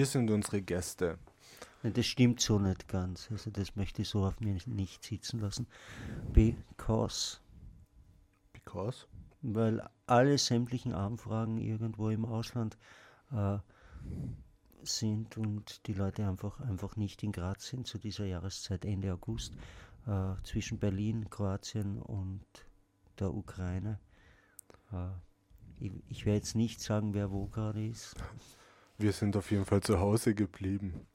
Wir sind unsere Gäste. Das stimmt so nicht ganz. Also das möchte ich so auf mir nicht sitzen lassen. Because. Because? Weil alle sämtlichen Anfragen irgendwo im Ausland äh, sind und die Leute einfach, einfach nicht in Graz sind zu dieser Jahreszeit Ende August äh, zwischen Berlin, Kroatien und der Ukraine. Äh, ich, ich werde jetzt nicht sagen, wer wo gerade ist. Wir sind auf jeden Fall zu Hause geblieben.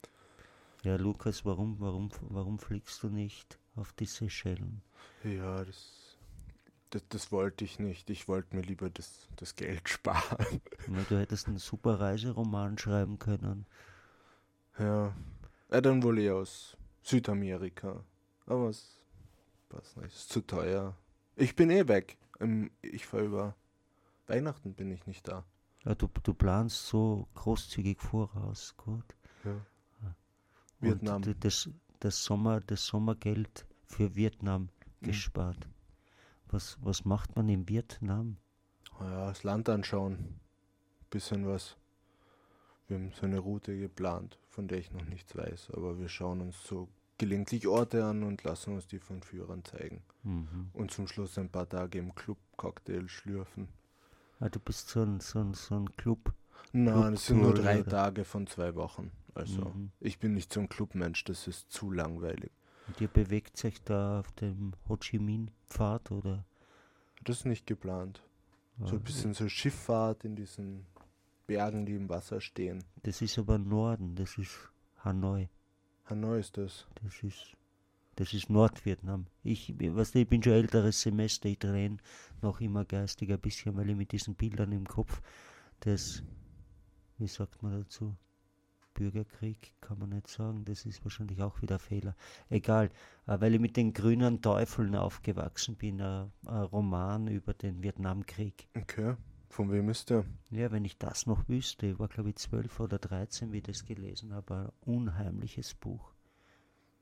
Ja, Lukas, warum, warum, warum fliegst du nicht auf die Seychellen? Ja, das, das, das wollte ich nicht. Ich wollte mir lieber das, das Geld sparen. Ja, du hättest einen super Reiseroman schreiben können. Ja, ja dann wohl eher aus Südamerika. Aber es passt nicht, ist zu teuer. Ich bin eh weg. Ich fahre über Weihnachten bin ich nicht da. Ja, du, du planst so großzügig voraus, gut. Ja. Vietnam. Und das, das, Sommer, das Sommergeld für Vietnam mhm. gespart. Was, was macht man in Vietnam? Ja, das Land anschauen. Bisschen was. Wir haben so eine Route geplant, von der ich noch nichts weiß, aber wir schauen uns so gelegentlich Orte an und lassen uns die von Führern zeigen. Mhm. Und zum Schluss ein paar Tage im Club Cocktail schlürfen. Ah, du bist so ein, so ein, so ein Club. Nein, es sind nur drei oder? Tage von zwei Wochen. Also mhm. ich bin nicht so ein Clubmensch, das ist zu langweilig. Und ihr bewegt sich da auf dem Ho Chi Minh Pfad oder? Das ist nicht geplant. Ja. So ein bisschen so Schifffahrt in diesen Bergen, die im Wasser stehen. Das ist aber Norden, das ist Hanoi. Hanoi ist das. Das ist, das ist Nordvietnam. Ich, was, ich bin schon älteres Semester, ich träne noch immer geistig ein bisschen, weil ich mit diesen Bildern im Kopf das, wie sagt man dazu, Bürgerkrieg kann man nicht sagen, das ist wahrscheinlich auch wieder Fehler. Egal, äh, weil ich mit den grünen Teufeln aufgewachsen bin, ein, ein Roman über den Vietnamkrieg. Okay. Von wem ist der? Ja, wenn ich das noch wüsste, ich war glaube ich zwölf oder dreizehn, wie ich das gelesen habe, ein unheimliches Buch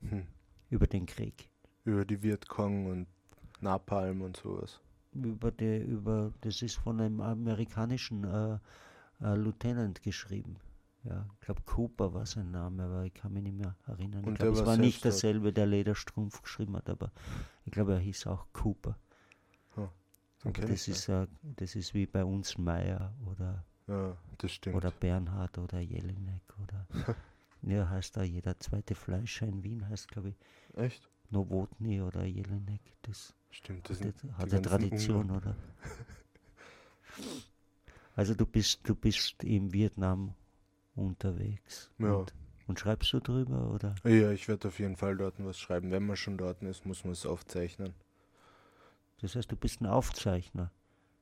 hm. über den Krieg. Über die Vietcong und Napalm und sowas. Über die, über, das ist von einem amerikanischen äh, äh, Lieutenant geschrieben. Ja, ich glaube Cooper war sein Name, aber ich kann mich nicht mehr erinnern. Und ich glaube, es war nicht derselbe, der Lederstrumpf geschrieben hat, aber ich glaube, er hieß auch Cooper. Okay, das, ist, äh, das ist wie bei uns Meier oder, ja, oder Bernhard oder Jelinek oder ja, heißt da jeder zweite Fleischer in Wien heißt glaube ich. Echt? Nowotny oder Jelinek. Das Stimmt, das hat, hat eine Tradition, Ungarn. oder? Also du bist, du bist in Vietnam unterwegs. Ja. Und, und, schreibst du drüber, oder? Ja, ich werde auf jeden Fall dort was schreiben. Wenn man schon dort ist, muss man es aufzeichnen. Das heißt, du bist ein Aufzeichner.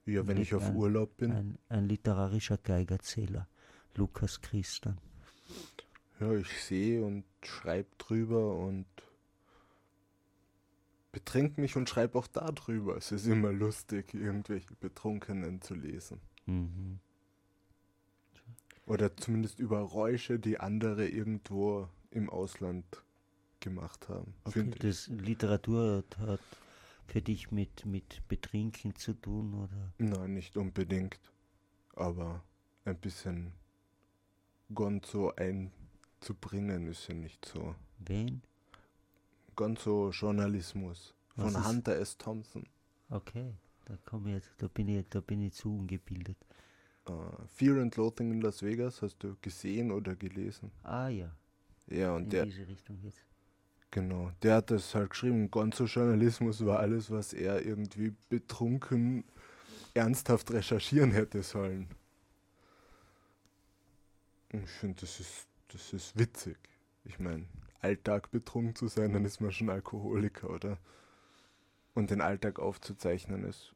Ja, wenn ich auf ein, Urlaub bin. Ein, ein, literarischer Geigerzähler, Lukas Christian. Ja, ich sehe und schreibe drüber und betrink mich und schreibe auch darüber. Es ist immer lustig, irgendwelche Betrunkenen zu lesen. Mhm. Oder zumindest über Räusche, die andere irgendwo im Ausland gemacht haben. Okay, das Literatur hat für dich mit, mit Betrinken zu tun, oder? Nein, nicht unbedingt. Aber ein bisschen Gonzo einzubringen ist ja nicht so. Wen? Gonzo-Journalismus von Hunter S. Thompson. Okay, da komme jetzt, da bin ich, da bin ich zu ungebildet. Uh, Fear and Loathing in Las Vegas hast du gesehen oder gelesen? Ah ja. Ja, und in der. Diese Richtung jetzt. Genau, der hat das halt geschrieben. Gonzo-Journalismus war alles, was er irgendwie betrunken ernsthaft recherchieren hätte sollen. Ich finde, das ist, das ist witzig. Ich meine, Alltag betrunken zu sein, dann ist man schon Alkoholiker, oder? Und den Alltag aufzuzeichnen ist.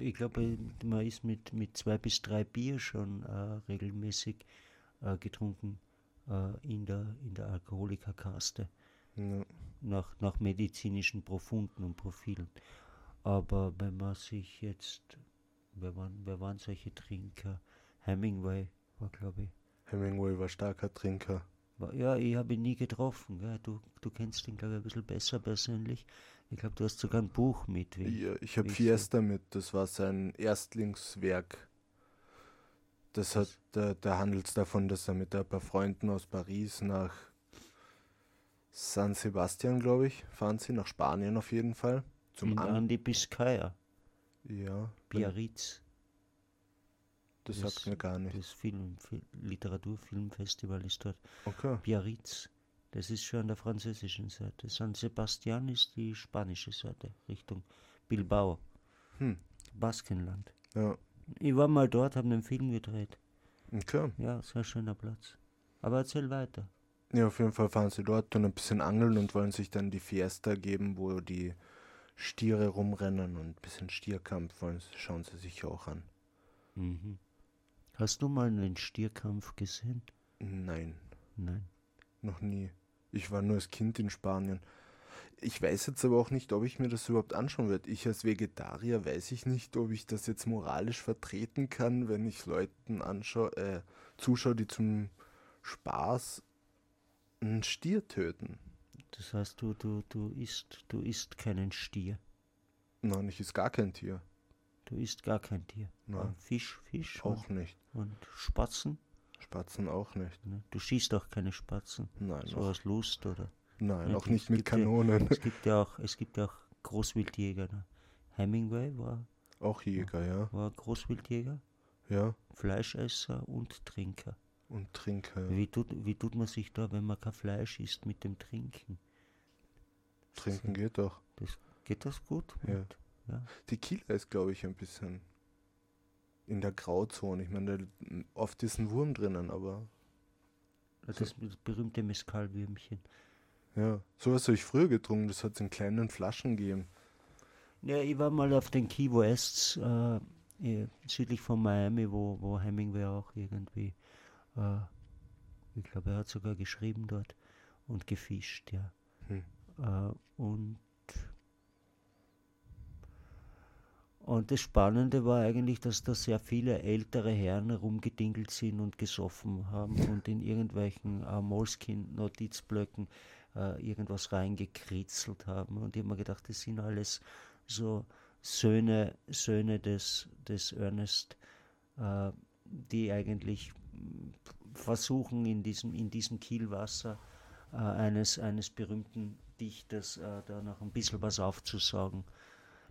Ich glaube, man ist mit, mit zwei bis drei Bier schon äh, regelmäßig äh, getrunken äh, in, der, in der Alkoholikerkaste. Ja. Nach, nach medizinischen Profunden und Profilen. Aber wenn man sich jetzt, wer waren, wer waren solche Trinker? Hemingway war, glaube ich. Hemingway war starker Trinker. Ja, ich habe ihn nie getroffen. Gell? Du, du kennst ihn, glaube ich, ein bisschen besser persönlich. Ich glaube, du hast sogar ein Buch mit. Wie, ja, ich habe Fiesta so. mit. Das war sein Erstlingswerk. Das hat, da, da handelt es davon, dass er mit ein paar Freunden aus Paris nach San Sebastian, glaube ich, fahren sie, nach Spanien auf jeden Fall. Zum in, An an die Biscaya, ja, Biarritz. Das das- sagt mir gar nicht. Das Film, Fil Literaturfilmfestival ist dort. Okay. Biarritz, das ist schon an der französischen Seite. San Sebastian ist die spanische Seite, Richtung Bilbao, Hm. Baskenland. Ja. Ich war mal dort, habe einen Film gedreht. Okay. Ja, sehr schöner Platz. Aber erzähl weiter. Ja, auf jeden Fall fahren sie dort, tun ein bisschen angeln und wollen sich dann die Fiesta geben, wo die Stiere rumrennen und ein bisschen Stierkampf wollen, schauen sie sich auch an. Mhm. Hast du mal einen Stierkampf gesehen? Nein, Nein. noch nie. Ich war nur als Kind in Spanien. Ich weiß jetzt aber auch nicht, ob ich mir das überhaupt anschauen werde. Ich als Vegetarier weiß ich nicht, ob ich das jetzt moralisch vertreten kann, wenn ich Leuten anschaue, äh, zuschaue, die zum Spaß einen Stier töten. Das heißt, du, du, du isst, du isst keinen Stier. Nein, ich ist gar kein Tier. Du isst gar kein Tier. Nein. Fisch, Fisch Auch nicht. und, und Spatzen. Spatzen auch nicht. Ne? Du schießt auch keine Spatzen. Nein, So aus Lust oder. nein, Ja, auch nicht mit gibt ja- Kanonen. Es gibt ja auch, es gibt ja auch Großwildjäger. Ne? Hemingway war, Auch Jäger, ja. war Großwildjäger, Ja. Fleischesser und Trinker. Und Trinker. Wie, tut, wie tut man sich da, wenn man kein Fleisch isst, mit dem Trinken? Trinken geht doch. Das, geht das gut? Ja. Und, ja. Tequila ist, glaube ich, ein bisschen in der Grauzone. Ich meine, oft ist ein Wurm drinnen, aber Das berühmte Mescalwürmchen. ja. Sowas habe ich früher getrunken. Das hat es in kleinen Flaschen gegeben. Ja, ich war mal auf den Key Wests, äh, eh, südlich von Miami, wo, wo Hemingway auch irgendwie, äh, ich glaube, er hat sogar geschrieben dort und gefischt, ja. Hm. Äh, und, und das Spannende war eigentlich, dass da sehr viele ältere Herren herumgedingelt sind und gesoffen haben und in irgendwelchen äh, Moleskin-Notizblöcken äh, irgendwas reingekritzelt haben. Und ich habe mir gedacht, das sind alles so Söhne, Söhne des, des Ernest, äh, die eigentlich versuchen, in diesem, in diesem Kielwasser äh, eines, eines berühmten Dichters äh, da noch ein bisschen was aufzusaugen.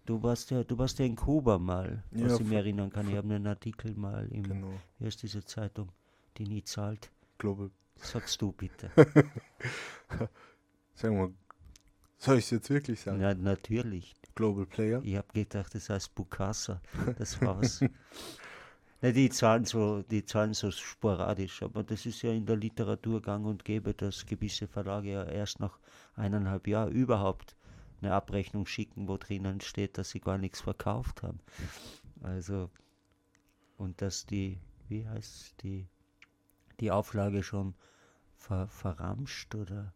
Du warst ja, du warst ja in Kuba mal, Ja, was ich mir erinnern kann. Ich habe einen Artikel mal im, Genau. wie heißt diese Zeitung, die nie zahlt. Global. Sagst du bitte. Sagen wir, soll ich es jetzt wirklich sagen? Na, natürlich. Global Player? Ich habe gedacht, das heißt Bukasa. Das war's. Na, die zahlen so, die zahlen so sporadisch, aber das ist ja in der Literatur gang und gäbe, dass gewisse Verlage ja erst nach eineinhalb Jahren überhaupt eine Abrechnung schicken, wo drinnen steht, dass sie gar nichts verkauft haben. Also, und dass die, wie heißt die, die Auflage schon ver, verramscht oder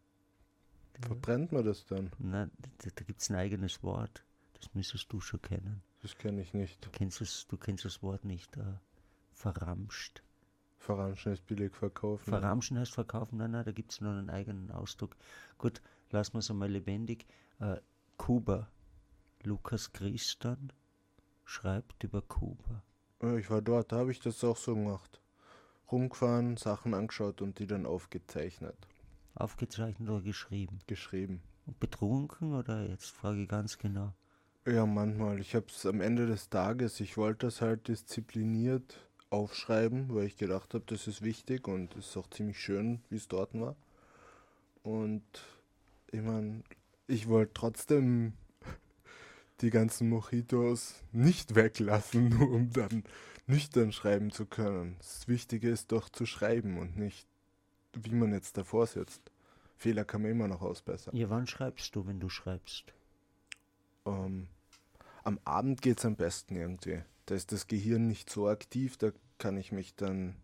Verbrennt man das dann? Nein, da, da gibt es ein eigenes Wort. Das müsstest du schon kennen. Das kenne ich nicht. Du kennst das, du kennst das Wort nicht. Äh, verramscht. Verramschen ist billig verkaufen. Verramschen heißt verkaufen. Nein, nein, da gibt es noch einen eigenen Ausdruck. Gut, lassen wir es einmal lebendig. Äh, Kuba. Lukas Christian schreibt über Kuba. Ja, ich war dort, da habe ich das auch so gemacht. Rumgefahren, Sachen angeschaut und die dann aufgezeichnet. Aufgezeichnet oder geschrieben? Geschrieben. Und betrunken oder jetzt frage ich ganz genau. Ja, manchmal. Ich habe es am Ende des Tages, ich wollte das halt diszipliniert aufschreiben, weil ich gedacht habe, das ist wichtig und es ist auch ziemlich schön, wie es dort war. Und ich meine, ich wollte trotzdem die ganzen Mojitos nicht weglassen, nur um dann nüchtern schreiben zu können. Das Wichtige ist doch zu schreiben und nicht, wie man jetzt davor sitzt. Fehler kann man immer noch ausbessern. Ja, wann schreibst du, wenn du schreibst? Ähm, am Abend geht es am besten irgendwie. Da ist das Gehirn nicht so aktiv, da kann ich mich dann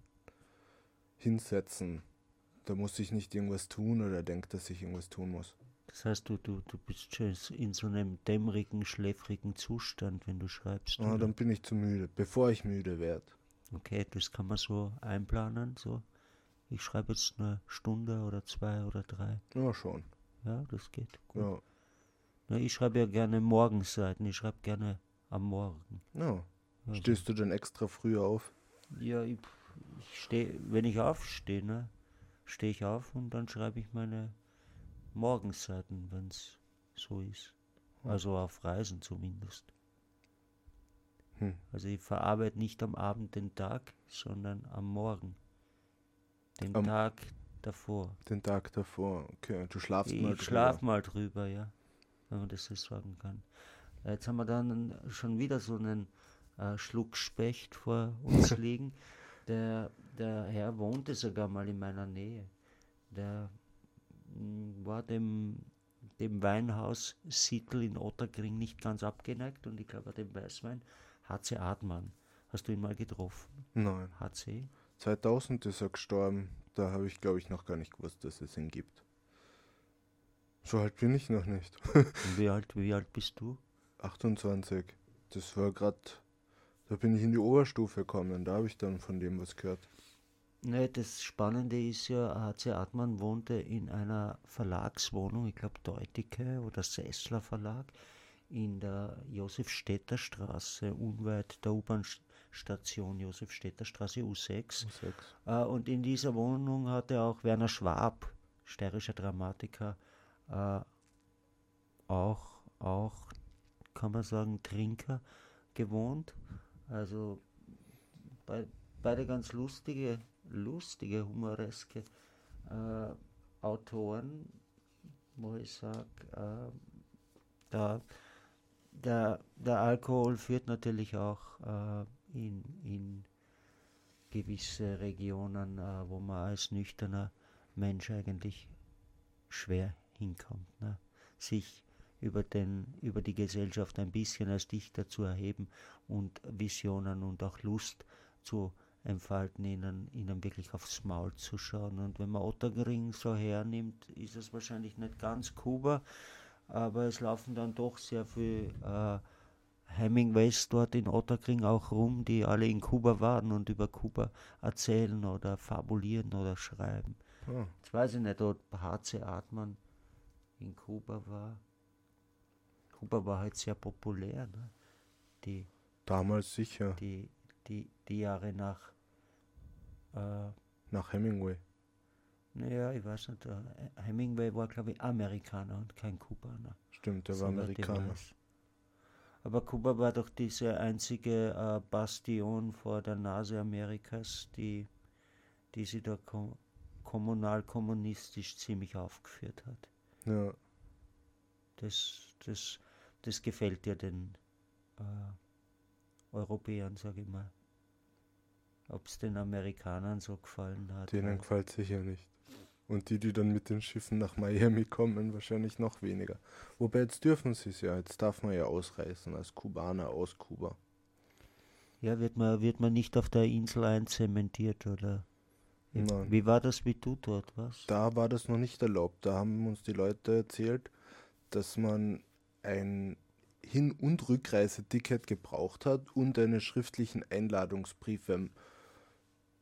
hinsetzen. Da muss ich nicht irgendwas tun oder denke, dass ich irgendwas tun muss. Das heißt, du, du, du bist schon in so einem dämmerigen, schläfrigen Zustand, wenn du schreibst. Ah, oder? dann bin ich zu müde, bevor ich müde werde. Okay, das kann man so einplanen. So, ich schreibe jetzt eine Stunde oder zwei oder drei. Ja, schon. Ja, das geht gut. Ja. Na, ich schreibe ja gerne Morgenseiten. Ich schreibe gerne am Morgen. ja. Also, Stehst du dann extra früh auf? ja, ich, ich stehe, wenn ich aufstehe, ne, stehe ich auf und dann schreibe ich meine Morgenseiten, wenn es so ist. Also auf Reisen zumindest. Hm. Also ich verarbeite nicht am Abend den Tag, sondern am Morgen. Den Am- Tag davor. Den Tag davor. Okay, du schlafst Ich mal schlaf drüber. mal drüber, ja. Wenn man das so sagen kann. Jetzt haben wir dann schon wieder so einen äh, Schluck Specht vor uns liegen. Der, der Herr wohnte sogar mal in meiner Nähe. Der war dem, dem Weinhaus Sittel in Otterkring nicht ganz abgeneigt und ich glaube dem Weißwein HC Admann. Hast du ihn mal getroffen? Nein. HC? 2000 ist er gestorben. Da habe ich, glaube ich, noch gar nicht gewusst, dass es ihn gibt. So alt bin ich noch nicht. Und wie alt, wie alt bist du? 28. Das war gerade, da bin ich in die Oberstufe gekommen. Da habe ich dann von dem was gehört. Ne, das Spannende ist ja, HC Artmann wohnte in einer Verlagswohnung, ich glaube Deuticke oder Sessler Verlag, in der Josefstädter Straße, unweit der U-Bahn-Station Josefstädter Straße U6. Um sechs. Äh, und in dieser Wohnung hatte auch Werner Schwab, steirischer Dramatiker, äh, auch, auch, kann man sagen, Trinker gewohnt. Also bei, beide ganz lustige, lustige, humoreske äh, Autoren, wo ich sage, äh, da, der, der Alkohol führt natürlich auch äh, in, in gewisse Regionen, äh, wo man als nüchterner Mensch eigentlich schwer hinkommt. Ne? Sich über, den, über die Gesellschaft ein bisschen als Dichter zu erheben und Visionen und auch Lust zu entfalten, ihnen, ihnen wirklich aufs Maul zu schauen. Und wenn man Ottergring so hernimmt, ist es wahrscheinlich nicht ganz Kuba, aber es laufen dann doch sehr viel äh, Hemingways dort in Otterkring auch rum, die alle in Kuba waren und über Kuba erzählen oder fabulieren oder schreiben. Ah, Jetzt weiß ich nicht, ob H.C. Artmann in Kuba war. Kuba war halt sehr populär, ne? die, damals sicher. die, die, die Jahre nach, äh, Nach Hemingway. naja, ich weiß nicht, äh, Hemingway war, glaube ich, Amerikaner und kein Kubaner. Stimmt, der war Amerikaner. Aber Kuba war doch diese einzige äh, Bastion vor der Nase Amerikas, die, die sie da kom kommunal-kommunistisch ziemlich aufgeführt hat. Ja, Das, das, das gefällt ja den äh, Europäern, sage ich mal. Ob es den Amerikanern so gefallen hat. denen gefällt sicher nicht. Und die, die dann mit den Schiffen nach Miami kommen, wahrscheinlich noch weniger. Wobei jetzt dürfen sie es ja. Jetzt darf man ja ausreisen als Kubaner aus Kuba. ja, wird man, wird man nicht auf der Insel einzementiert, oder? Nein. Wie war das mit du dort, was? Da war das noch nicht erlaubt. Da haben uns die Leute erzählt, dass man ein Hin- und Rückreiseticket gebraucht hat und einen schriftlichen Einladungsbrief, wenn,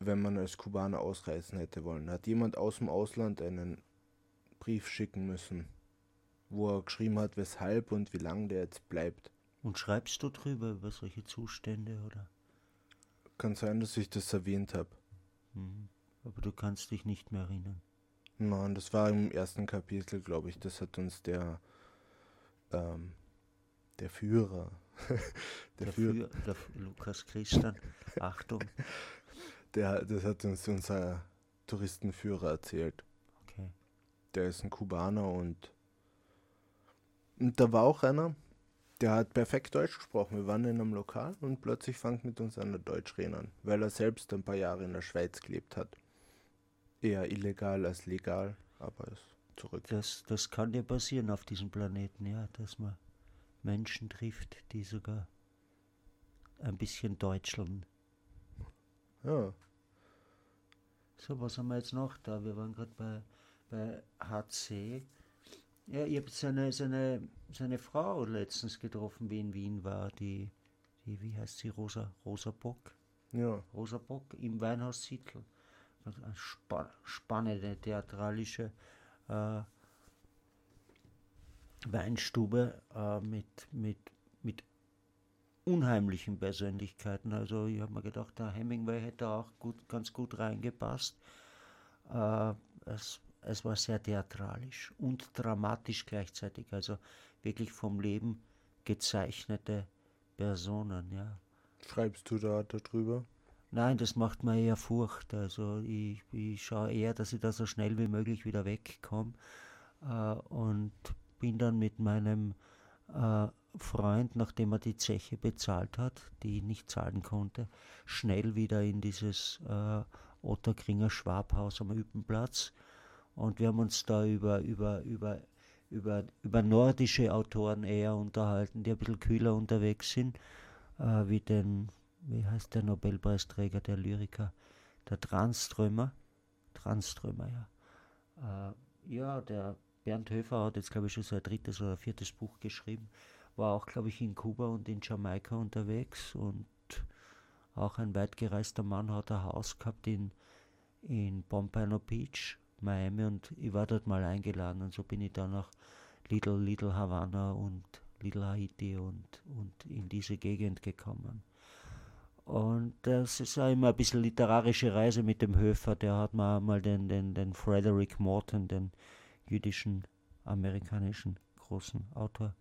wenn man als Kubaner ausreisen hätte wollen. Hat jemand aus dem Ausland einen Brief schicken müssen, wo er geschrieben hat, weshalb und wie lange der jetzt bleibt. Und schreibst du drüber über solche Zustände, oder? Kann sein, dass ich das erwähnt habe. Mhm. Aber du kannst dich nicht mehr erinnern. Nein, das war im ersten Kapitel, glaube ich. Das hat uns der, ähm, der Führer, der, Der, Führer, Führer, der Lukas Christian, Achtung, der, das hat uns unser Touristenführer erzählt. okay. Der ist ein Kubaner und, und da war auch einer, der hat perfekt Deutsch gesprochen. Wir waren in einem Lokal und plötzlich fängt mit uns einer Deutsch reden an, weil er selbst ein paar Jahre in der Schweiz gelebt hat. Eher illegal als legal, aber ist zurück. Das, das kann dir passieren auf diesem Planeten, ja, dass man Menschen trifft, die sogar ein bisschen deutscheln. Ja, So, was haben wir jetzt noch da? Wir waren gerade bei, bei HC. Ja, ich habe seine, seine, seine Frau letztens getroffen, wie in Wien war, die, die wie heißt sie, Rosa, Rosa Bock? ja, Rosa Bock im Weinhaus Sittl. Also Eine spa spannende theatralische äh, Weinstube äh, mit, mit unheimlichen Persönlichkeiten. Also ich habe mir gedacht, der Hemingway hätte auch gut, ganz gut reingepasst. Äh, es, es war sehr theatralisch und dramatisch gleichzeitig. Also wirklich vom Leben gezeichnete Personen, ja. Schreibst du da darüber? Nein, das macht mir eher Furcht. Also ich, ich schaue eher, dass ich da so schnell wie möglich wieder wegkomme äh, und bin dann mit meinem äh, Freund, nachdem er die Zeche bezahlt hat, die ich nicht zahlen konnte, schnell wieder in dieses äh, Otterkringer Schwabhaus am Üppenplatz. Und wir haben uns da über, über, über, über, über nordische Autoren eher unterhalten, die ein bisschen kühler unterwegs sind, äh, wie den wie heißt der Nobelpreisträger, der Lyriker, der Tranströmer, Tranströmer, ja. Äh, ja, der Bernd Höfer hat jetzt, glaube ich, schon sein drittes oder viertes Buch geschrieben, war auch, glaube ich, in Kuba und in Jamaika unterwegs und auch ein weitgereister Mann hat ein Haus gehabt in, in Pompano Beach, Miami und ich war dort mal eingeladen und so bin ich dann nach Little, Little Havana und Little Haiti und, und in diese Gegend gekommen. Und das ist ja immer ein bisschen literarische Reise mit dem Höfer. Der hat mal, mal den, den, den Frederick Morton, den jüdischen, amerikanischen großen Autor,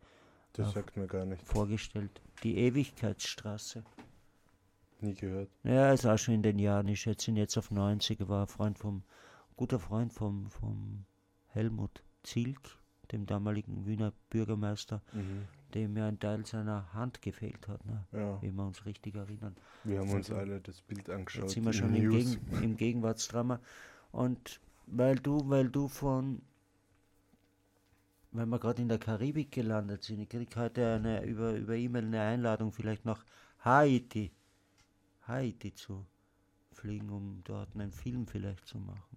das sagt mir gar nicht. vorgestellt. Die Ewigkeitsstraße. Nie gehört. Ja, ist auch schon in den Jahren. Ich schätze ihn jetzt auf 90. War ein Freund vom, guter Freund vom, vom Helmut Zielk, dem damaligen Wiener Bürgermeister. Mhm dem ja ein Teil seiner Hand gefehlt hat, ne? Ja. wie wir uns richtig erinnern. Wir haben uns alle das Bild angeschaut. Jetzt sind wir schon im, Gegen, im Gegenwartsdrama. Und weil du, weil du von, weil wir gerade in der Karibik gelandet sind, ich kriege heute eine, über, über E-Mail eine Einladung, vielleicht nach Haiti, Haiti zu fliegen, um dort einen Film vielleicht zu machen.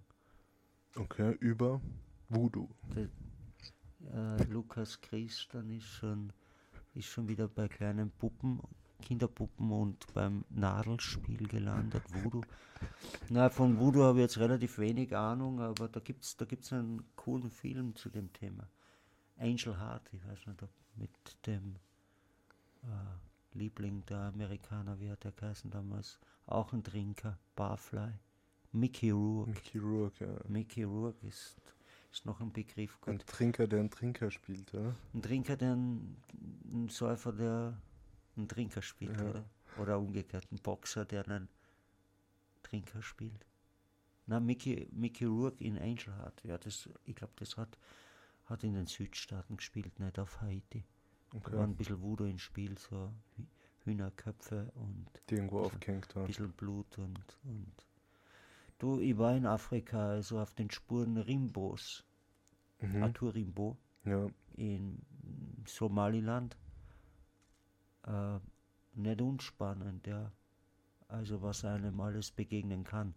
Okay, über Voodoo. Das, äh, Lukas Christian ist schon ist schon wieder bei kleinen Puppen, Kinderpuppen und beim Nadelspiel gelandet, Voodoo. Na, von Voodoo habe ich jetzt relativ wenig Ahnung, aber da gibt es da gibt's einen coolen Film zu dem Thema. Angel Heart, ich weiß nicht, ob mit dem äh, Liebling der Amerikaner, wie hat der geheißen damals, auch ein Trinker, Barfly. Mickey Rourke. Mickey Rourke, ja. Mickey Rourke ist ist noch ein Begriff. Gut. Ein Trinker, der einen Trinker spielt, oder? Ein Trinker, der einen, ein Säufer, der einen Trinker spielt, ja. oder? Oder umgekehrt, ein Boxer, der einen Trinker spielt. Na, Mickey, Mickey Rourke in Angel Heart, ja, das, ich glaube, das hat, hat in den Südstaaten gespielt, nicht auf Haiti. Okay. Da war ein bisschen Voodoo ins Spiel, so Hühnerköpfe und. Die irgendwo aufgehängt waren. Ein bisschen Blut und, und Du, ich war in Afrika, also auf den Spuren Rimbos, mhm. Arthur Rimbo, ja. in Somaliland. Äh, nicht unspannend, ja. Also was einem alles begegnen kann.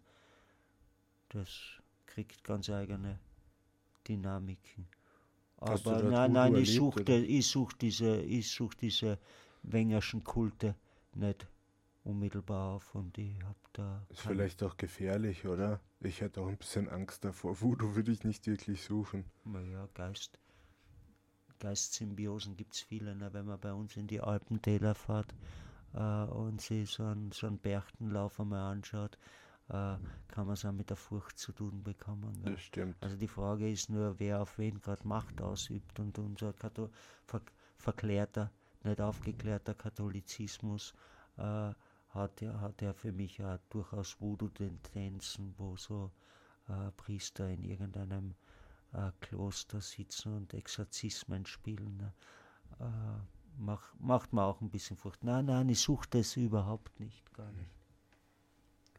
Das kriegt ganz eigene Dynamiken. Aber nein, nein, ich suche ich such diese, ich such diese Wengerschen Kulte nicht unmittelbar auf und ich habe da. Ist vielleicht auch gefährlich, oder? Ich hätte auch ein bisschen Angst davor. Voodoo würde ich nicht wirklich suchen. Naja, Geist. Geistsymbiosen gibt es viele, ne? wenn man bei uns in die Alpentäler fährt äh, und sich so einen, so einen Berchtenlauf einmal anschaut, äh, kann man es auch mit der Furcht zu tun bekommen. Ne? Das stimmt. Also die Frage ist nur, wer auf wen gerade Macht ausübt und unser Kathol ver verklärter, nicht aufgeklärter Katholizismus äh, hat er, hat er für mich ja durchaus Voodoo-Tendenzen, wo so äh, Priester in irgendeinem äh, Kloster sitzen und Exorzismen spielen. Ne? Äh, mach, macht mir auch ein bisschen Furcht. Nein, nein, ich suche das überhaupt nicht, gar nicht.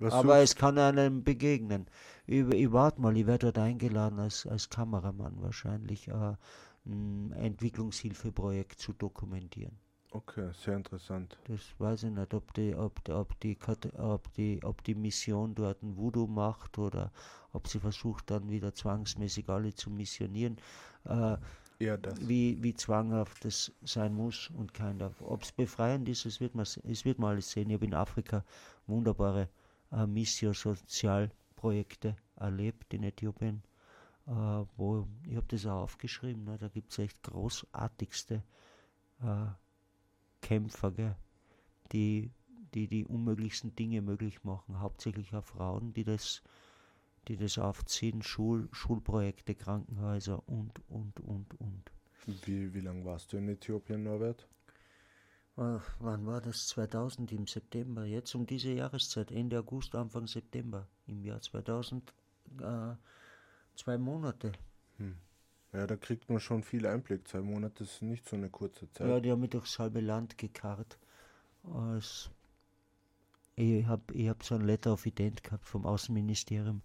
Was Aber suchst? es kann einem begegnen. Ich, ich warte mal, ich werde dort eingeladen als, als Kameramann wahrscheinlich äh, ein Entwicklungshilfeprojekt zu dokumentieren. Okay, sehr interessant. Das weiß ich nicht, ob die, ob, ob die, ob die, ob die Mission dort ein Voodoo macht oder ob sie versucht dann wieder zwangsmäßig alle zu missionieren. Äh, ja. Wie, wie zwanghaft das sein muss und kein darf. Ob es befreiend ist, es wird man, es wird man alles sehen. Ich habe in Afrika wunderbare äh, Missio-Sozialprojekte erlebt in Äthiopien, äh, wo ich habe das auch aufgeschrieben, ne, da gibt es echt großartigste äh, Kämpfer, gell? die, die die unmöglichsten Dinge möglich machen, hauptsächlich auch Frauen, die das, die das aufziehen, Schul, Schulprojekte, Krankenhäuser und, und, und, und. Wie, wie lange warst du in Äthiopien, Norbert? Ach, wann war das? 2000 im September, jetzt um diese Jahreszeit, Ende August, Anfang September im Jahr 2000, äh, zwei Monate. Hm. Ja, da kriegt man schon viel Einblick. Zwei Monate ist nicht so eine kurze Zeit. Ja, die haben mich durchs halbe Land gekarrt. Als ich habe ich hab so ein Letter of Ident gehabt vom Außenministerium,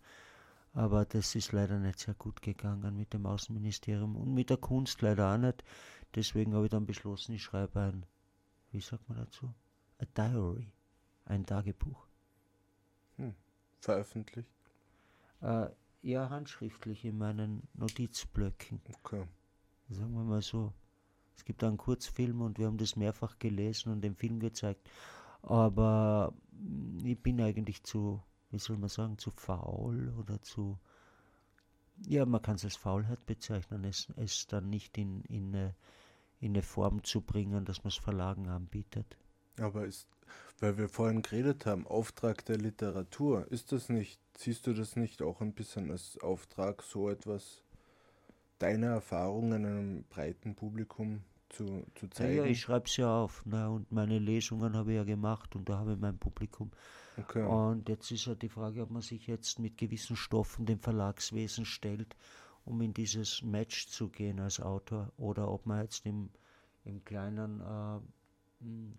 aber das ist leider nicht sehr gut gegangen mit dem Außenministerium und mit der Kunst leider auch nicht. Deswegen habe ich dann beschlossen, ich schreibe ein, wie sagt man dazu? A Diary, ein Tagebuch. Hm. Veröffentlicht? Äh, ja, handschriftlich in meinen Notizblöcken. Okay. Sagen wir mal so. Es gibt einen Kurzfilm und wir haben das mehrfach gelesen und den Film gezeigt. Aber mm, ich bin eigentlich zu, wie soll man sagen, zu faul oder zu. Ja, man kann es als Faulheit bezeichnen, es, es dann nicht in, in, eine, in eine Form zu bringen, dass man es Verlagen anbietet. Aber ist, weil wir vorhin geredet haben, Auftrag der Literatur, ist das nicht, siehst du das nicht auch ein bisschen als Auftrag, so etwas, deine Erfahrungen einem breiten Publikum zu, zu Ja, zeigen? ja, ich schreibe es ja auf ne, und meine Lesungen habe ich ja gemacht und da habe ich mein Publikum. okay. Und jetzt ist ja die Frage, ob man sich jetzt mit gewissen Stoffen dem Verlagswesen stellt, um in dieses Match zu gehen als Autor, oder ob man jetzt im, im kleinen äh,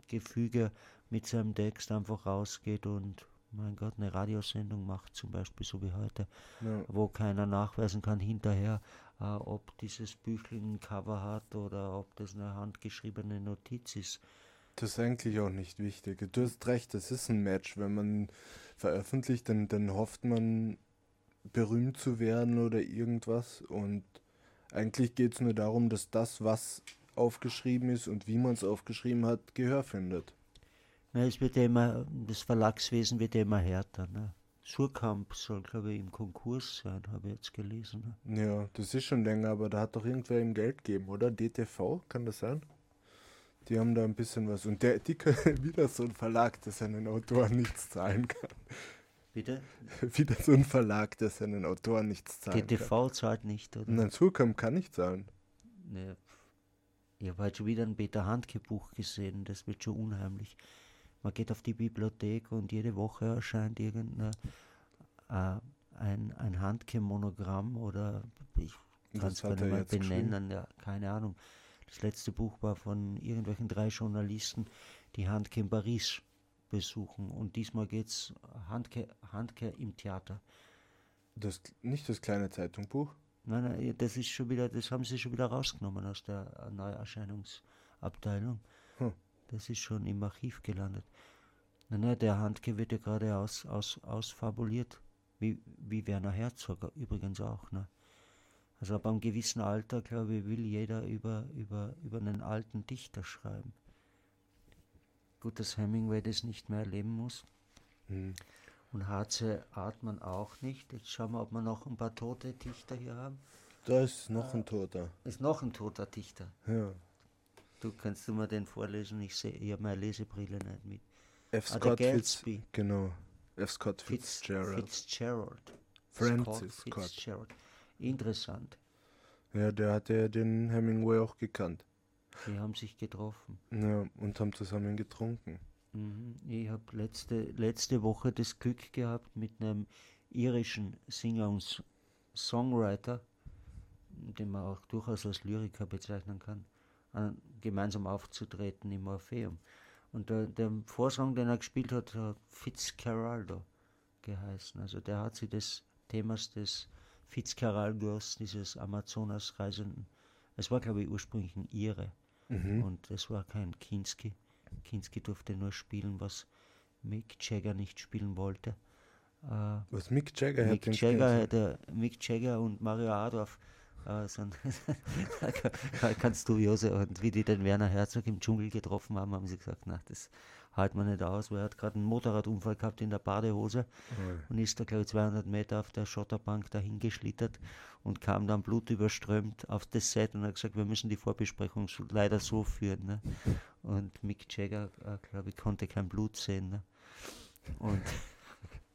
Gefüge mit seinem Text einfach rausgeht und, mein Gott, eine Radiosendung macht, zum Beispiel so wie heute, ja. wo keiner nachweisen kann hinterher, äh, ob dieses Büchlein ein Cover hat oder ob das eine handgeschriebene Notiz ist. Das ist eigentlich auch nicht wichtig. Du hast recht, es ist ein Match. Wenn man veröffentlicht, dann, dann hofft man, berühmt zu werden oder irgendwas. Und eigentlich geht es nur darum, dass das, was aufgeschrieben ist und wie man es aufgeschrieben hat, Gehör findet. Na, es wird ja immer, das Verlagswesen wird ja immer härter. Ne? Surkamp soll, glaube ich, im Konkurs sein, habe ich jetzt gelesen. Ne? Ja, das ist schon länger, aber da hat doch irgendwer ihm Geld gegeben, oder? DTV, kann das sein? Die haben da ein bisschen was. Und der, die können wieder so ein Verlag, der seinen Autoren nichts zahlen kann. Bitte? Wieder so ein Verlag, der seinen Autoren nichts kann. DTV zahlt nicht, oder? Nein, Surkamp kann nicht zahlen. Ne. Ich habe heute schon wieder ein Peter Handke-Buch gesehen, das wird schon unheimlich. Man geht auf die Bibliothek und jede Woche erscheint irgendein äh, ein, ein Handke-Monogramm oder ich kann es gar nicht mal benennen, ja, keine Ahnung. Das letzte Buch war von irgendwelchen drei Journalisten, die Handke in Paris besuchen. Und diesmal geht es Handke, Handke im Theater. Das, nicht das kleine Zeitungbuch. Nein, nein, das ist schon wieder, das haben sie schon wieder rausgenommen aus der Neuerscheinungsabteilung. Hm. Das ist schon im Archiv gelandet. Nein, nein, der Handke wird ja gerade aus, aus, ausfabuliert. Wie, wie Werner Herzog übrigens auch. Ne? Also ab einem gewissen Alter, glaube ich, will jeder über, über, über einen alten Dichter schreiben. Gut, dass Hemingway das nicht mehr erleben muss. Hm. Und Harze Artmann auch nicht. Jetzt schauen wir, ob wir noch ein paar tote Dichter hier haben. Da ist noch ein Toter. Ist noch ein toter Dichter. Ja. Du kannst du mir den vorlesen? Ich sehe, ich habe meine Lesebrille nicht mit. F. Ah, Scott Fitz, Gatsby. genau. F. Scott Fitz, Fitzgerald. Fitzgerald. Francis Scott Scott. Fitzgerald. Interessant. Ja, der hat ja den Hemingway auch gekannt. Die haben sich getroffen. Ja, und haben zusammen getrunken. Mhm. Ich habe letzte, letzte Woche das Glück gehabt, mit einem irischen Singer und Songwriter, den man auch durchaus als Lyriker bezeichnen kann, äh, gemeinsam aufzutreten im Orpheum. Und der, der Vorsong, den er gespielt hat, hat Fitzcarraldo geheißen. Also der hat sich des Themas des Fitzcarraldos, dieses Amazonas-Reisenden, es war glaube ich ursprünglich ein Ire Mhm. und es war kein Kinski. Kinski durfte nur spielen, was Mick Jagger nicht spielen wollte. Äh, Was Mick Jagger hat Mick den Jagger, hätte, Mick Jagger und Mario Adorf äh, sind ganz dubiose. Und wie die den Werner Herzog im Dschungel getroffen haben, haben sie gesagt, na, das halt man nicht aus, weil er hat gerade einen Motorradunfall gehabt in der Badehose und ist da, glaube ich, 200 Meter auf der Schotterbank dahin geschlittert und kam dann blutüberströmt auf das Set und hat gesagt, wir müssen die Vorbesprechung so, leider so führen. Ne? Und Mick Jagger, äh, glaube ich, konnte kein Blut sehen. Ne? Und,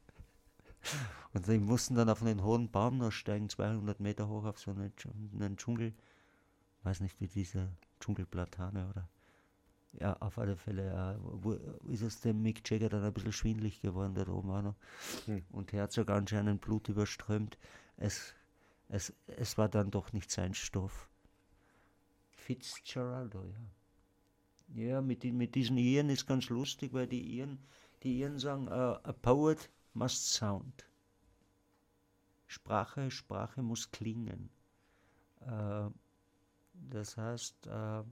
und sie mussten dann auf einen hohen Baum noch steigen, 200 Meter hoch auf so einen, einen Dschungel, weiß nicht wie diese Dschungelplatane oder ja, auf alle Fälle ja, wo, ist es dem Mick Jagger dann ein bisschen schwindlig geworden, da oben auch noch. Hm. Und Herzog anscheinend Blut überströmt. Es, es, es war dann doch nicht sein Stoff. Fitzgeraldo, ja. Ja, mit, mit diesen Iren ist ganz lustig, weil die Iren, die Iren sagen, uh, a poet must sound. Sprache, Sprache muss klingen. Äh, das heißt, äh,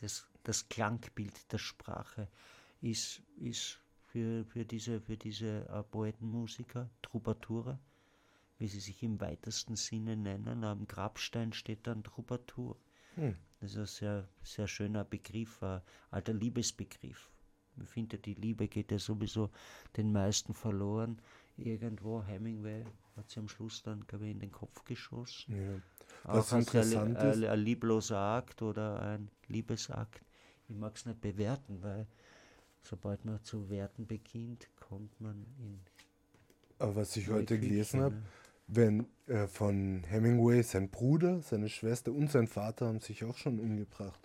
das, das Klangbild der Sprache ist, ist für, für diese, für diese äh, Poetenmusiker, Troubadoure, wie sie sich im weitesten Sinne nennen. Am Grabstein steht dann Troubadour. Hm. Das ist ein sehr, sehr schöner Begriff, ein alter Liebesbegriff. Ich finde, die Liebe geht ja sowieso den meisten verloren. Irgendwo, Hemingway hat sie am Schluss dann, glaube ich, in den Kopf geschossen. Ja. Auch Was als ein, interessant ein, ist- ein liebloser Akt oder ein Liebesakt. Ich mag es nicht bewerten, weil sobald man zu werten beginnt, kommt man in. Aber was ich heute gelesen habe, ne? wenn äh, von Hemingway sein Bruder, seine Schwester und sein Vater haben sich auch schon umgebracht.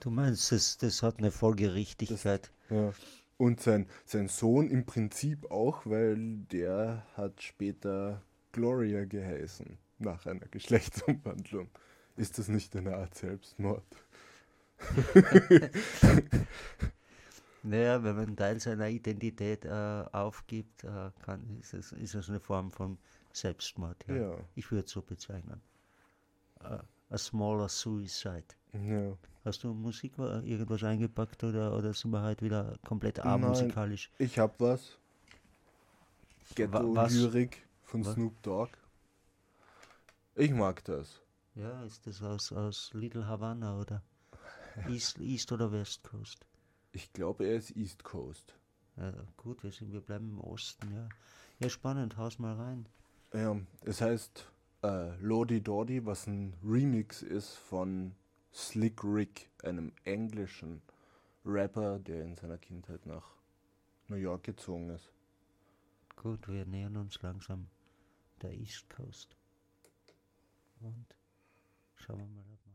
Du meinst, das, das hat eine Folgerichtigkeit. Ja. Und sein, sein Sohn im Prinzip auch, weil der hat später Gloria geheißen, nach einer Geschlechtsumwandlung. Ist das nicht eine Art Selbstmord? Naja, wenn man einen Teil seiner Identität äh, aufgibt, äh, kann, ist, es, ist es eine Form von Selbstmord. Ja. Ja. Ich würde es so bezeichnen. Äh, a smaller suicide. Ja. Hast du Musik äh, irgendwas eingepackt oder, oder sind wir heute wieder komplett Nein. amusikalisch? Ich hab was. Wa- was? Ghetto-Lyrik von Was? Snoop Dogg. Ich mag das. Ja, ist das aus, aus Little Havana oder East, East oder West Coast? Ich glaube, er ist East Coast. Ja, gut, wir, sind, wir bleiben im Osten, ja. Ja, spannend, haus mal rein. Ja, es heißt äh, Lordi Dordi, was ein Remix ist von Slick Rick, einem englischen Rapper, der in seiner Kindheit nach New York gezogen ist. Gut, wir nähern uns langsam der East Coast. Und schauen wir mal, ob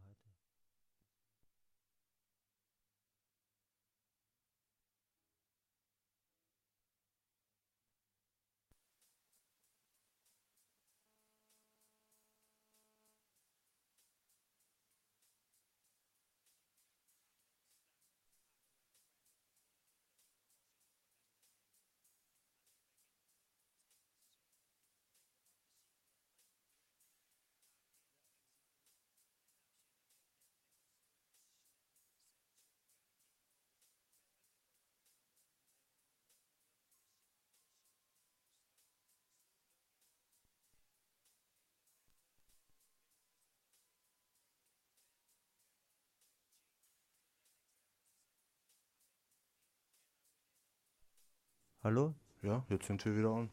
Hallo? Ja, jetzt sind wir wieder on.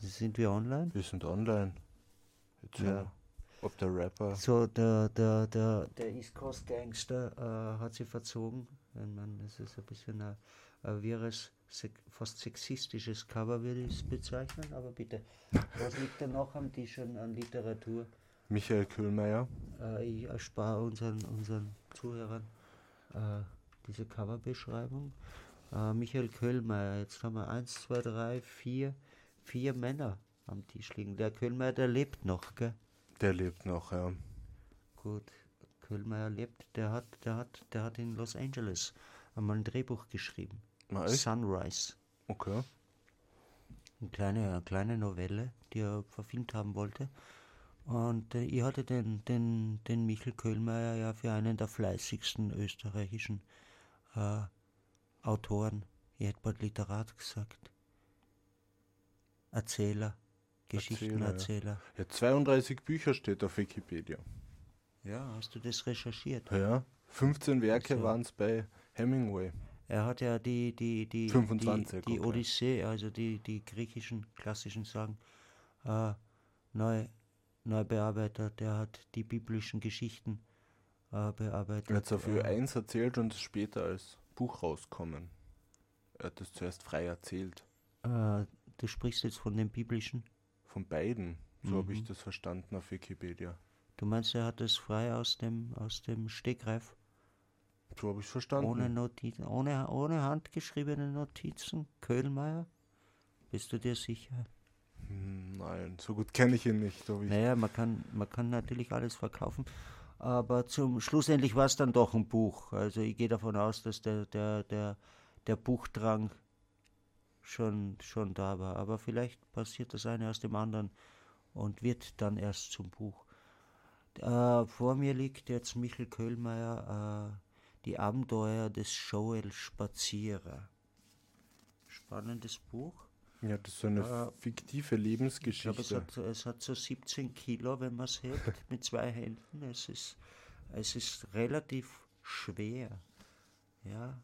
Sind wir online? Wir sind online. Jetzt Ja. Ob der Rapper. So, der, der, der, der East Coast Gangster äh, hat sich verzogen. Ich meine, das ist ein bisschen ein, ein wirres, fast sexistisches Cover, würde ich es bezeichnen. Aber bitte, was liegt da noch am Tisch an, an Literatur? Michael Kühlmeier. Äh, ich erspare unseren, unseren Zuhörern äh, diese Coverbeschreibung. Äh, Michael Köhlmeier, jetzt haben wir eins, zwei, drei, vier, vier Männer am Tisch liegen. Der Köhlmeier, der lebt noch, gell? Der lebt noch, ja. Gut, Köhlmeier lebt, der hat, der hat, der hat in Los Angeles einmal ein Drehbuch geschrieben. Na, echt? Sunrise. Okay. Eine kleine, eine kleine Novelle, die er verfilmt haben wollte. Und äh, ich hatte den, den, den Michael Köhlmeier ja für einen der fleißigsten österreichischen äh, Autoren, ich hätte bald Literat gesagt, Erzähler, Geschichtenerzähler. Ja, 32 Bücher steht auf Wikipedia. Ja, hast du das recherchiert? Ja, 15 Werke So. waren es bei Hemingway. Er hat ja die, die, die, 25, die, die okay. Odyssee, also die, die griechischen klassischen Sagen, äh, neu, neu bearbeitet. Er hat die biblischen Geschichten äh, bearbeitet. Er hat es auf äh, Ö1 erzählt und später als Buch rauskommen. Er hat es zuerst frei erzählt. äh, du sprichst jetzt von den biblischen. Von beiden. So habe ich Mhm. das verstanden auf Wikipedia. Du meinst, er hat es frei aus dem, aus dem Stegreif, So habe ich es verstanden. ohne, Notizen, ohne, ohne handgeschriebene Notizen? Köhlmeier? Bist du dir sicher? Hm, Nein, so gut kenne ich ihn nicht. ich- Naja, man kann, man kann natürlich alles verkaufen, aber zum schlussendlich war es dann doch ein Buch. Also ich gehe davon aus, dass der, der, der, der Buchdrang schon, schon da war. Aber vielleicht passiert das eine aus dem anderen und wird dann erst zum Buch. Äh, vor mir liegt jetzt Michel Köhlmeier, äh, Die Abenteuer des Joel Spazierer. Spannendes Buch. Ja, das ist so eine Äh, fiktive Ich glaube, es Lebensgeschichte. hat, es hat so 17 Kilo, wenn man es hebt, mit zwei Händen. Es ist, es ist relativ schwer. Ja.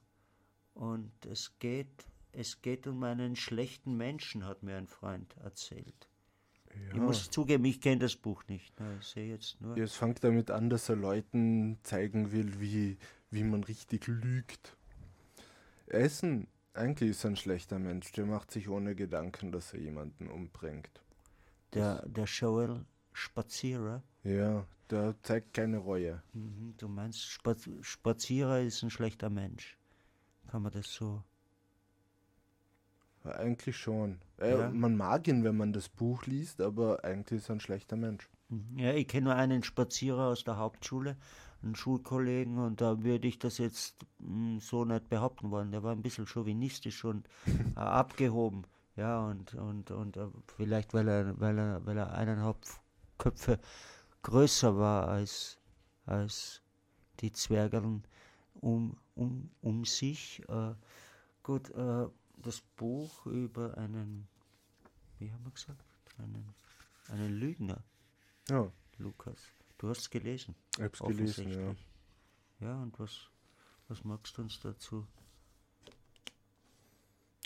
Und es geht, es geht um einen schlechten Menschen, hat mir ein Freund erzählt. Ich Ja. muss zugeben, ich kenne das Buch nicht. Ne? Ich sehe jetzt nur. Ja, es fängt damit an, dass er Leuten zeigen will, wie, wie man richtig lügt. Er eigentlich ist er ein schlechter Mensch. Der macht sich ohne Gedanken, dass er jemanden umbringt. Der, der Joel Spazierer. Ja, der zeigt keine Reue. Mhm, du meinst, Spaz Spazierer ist ein schlechter Mensch. Kann man das so. Eigentlich schon. Äh, Ja. Man mag ihn, wenn man das Buch liest, aber eigentlich ist er ein schlechter Mensch. Mhm. Ja, ich kenne nur einen Spazierer aus der Hauptschule, einen Schulkollegen, und da würde ich das jetzt mm, so nicht behaupten wollen. Der war ein bisschen chauvinistisch und äh, abgehoben. Ja, und, und, und äh, vielleicht, weil er, weil er, weil er eineinhalb Köpfe größer war als, als die Zwergeln um, um, um sich. Äh, gut, äh, das Buch über einen, wie haben wir gesagt, einen, einen Lügner. Ja, Lukas, du hast es gelesen. ich hab's gelesen, ja. Ja, und was, was magst du uns dazu?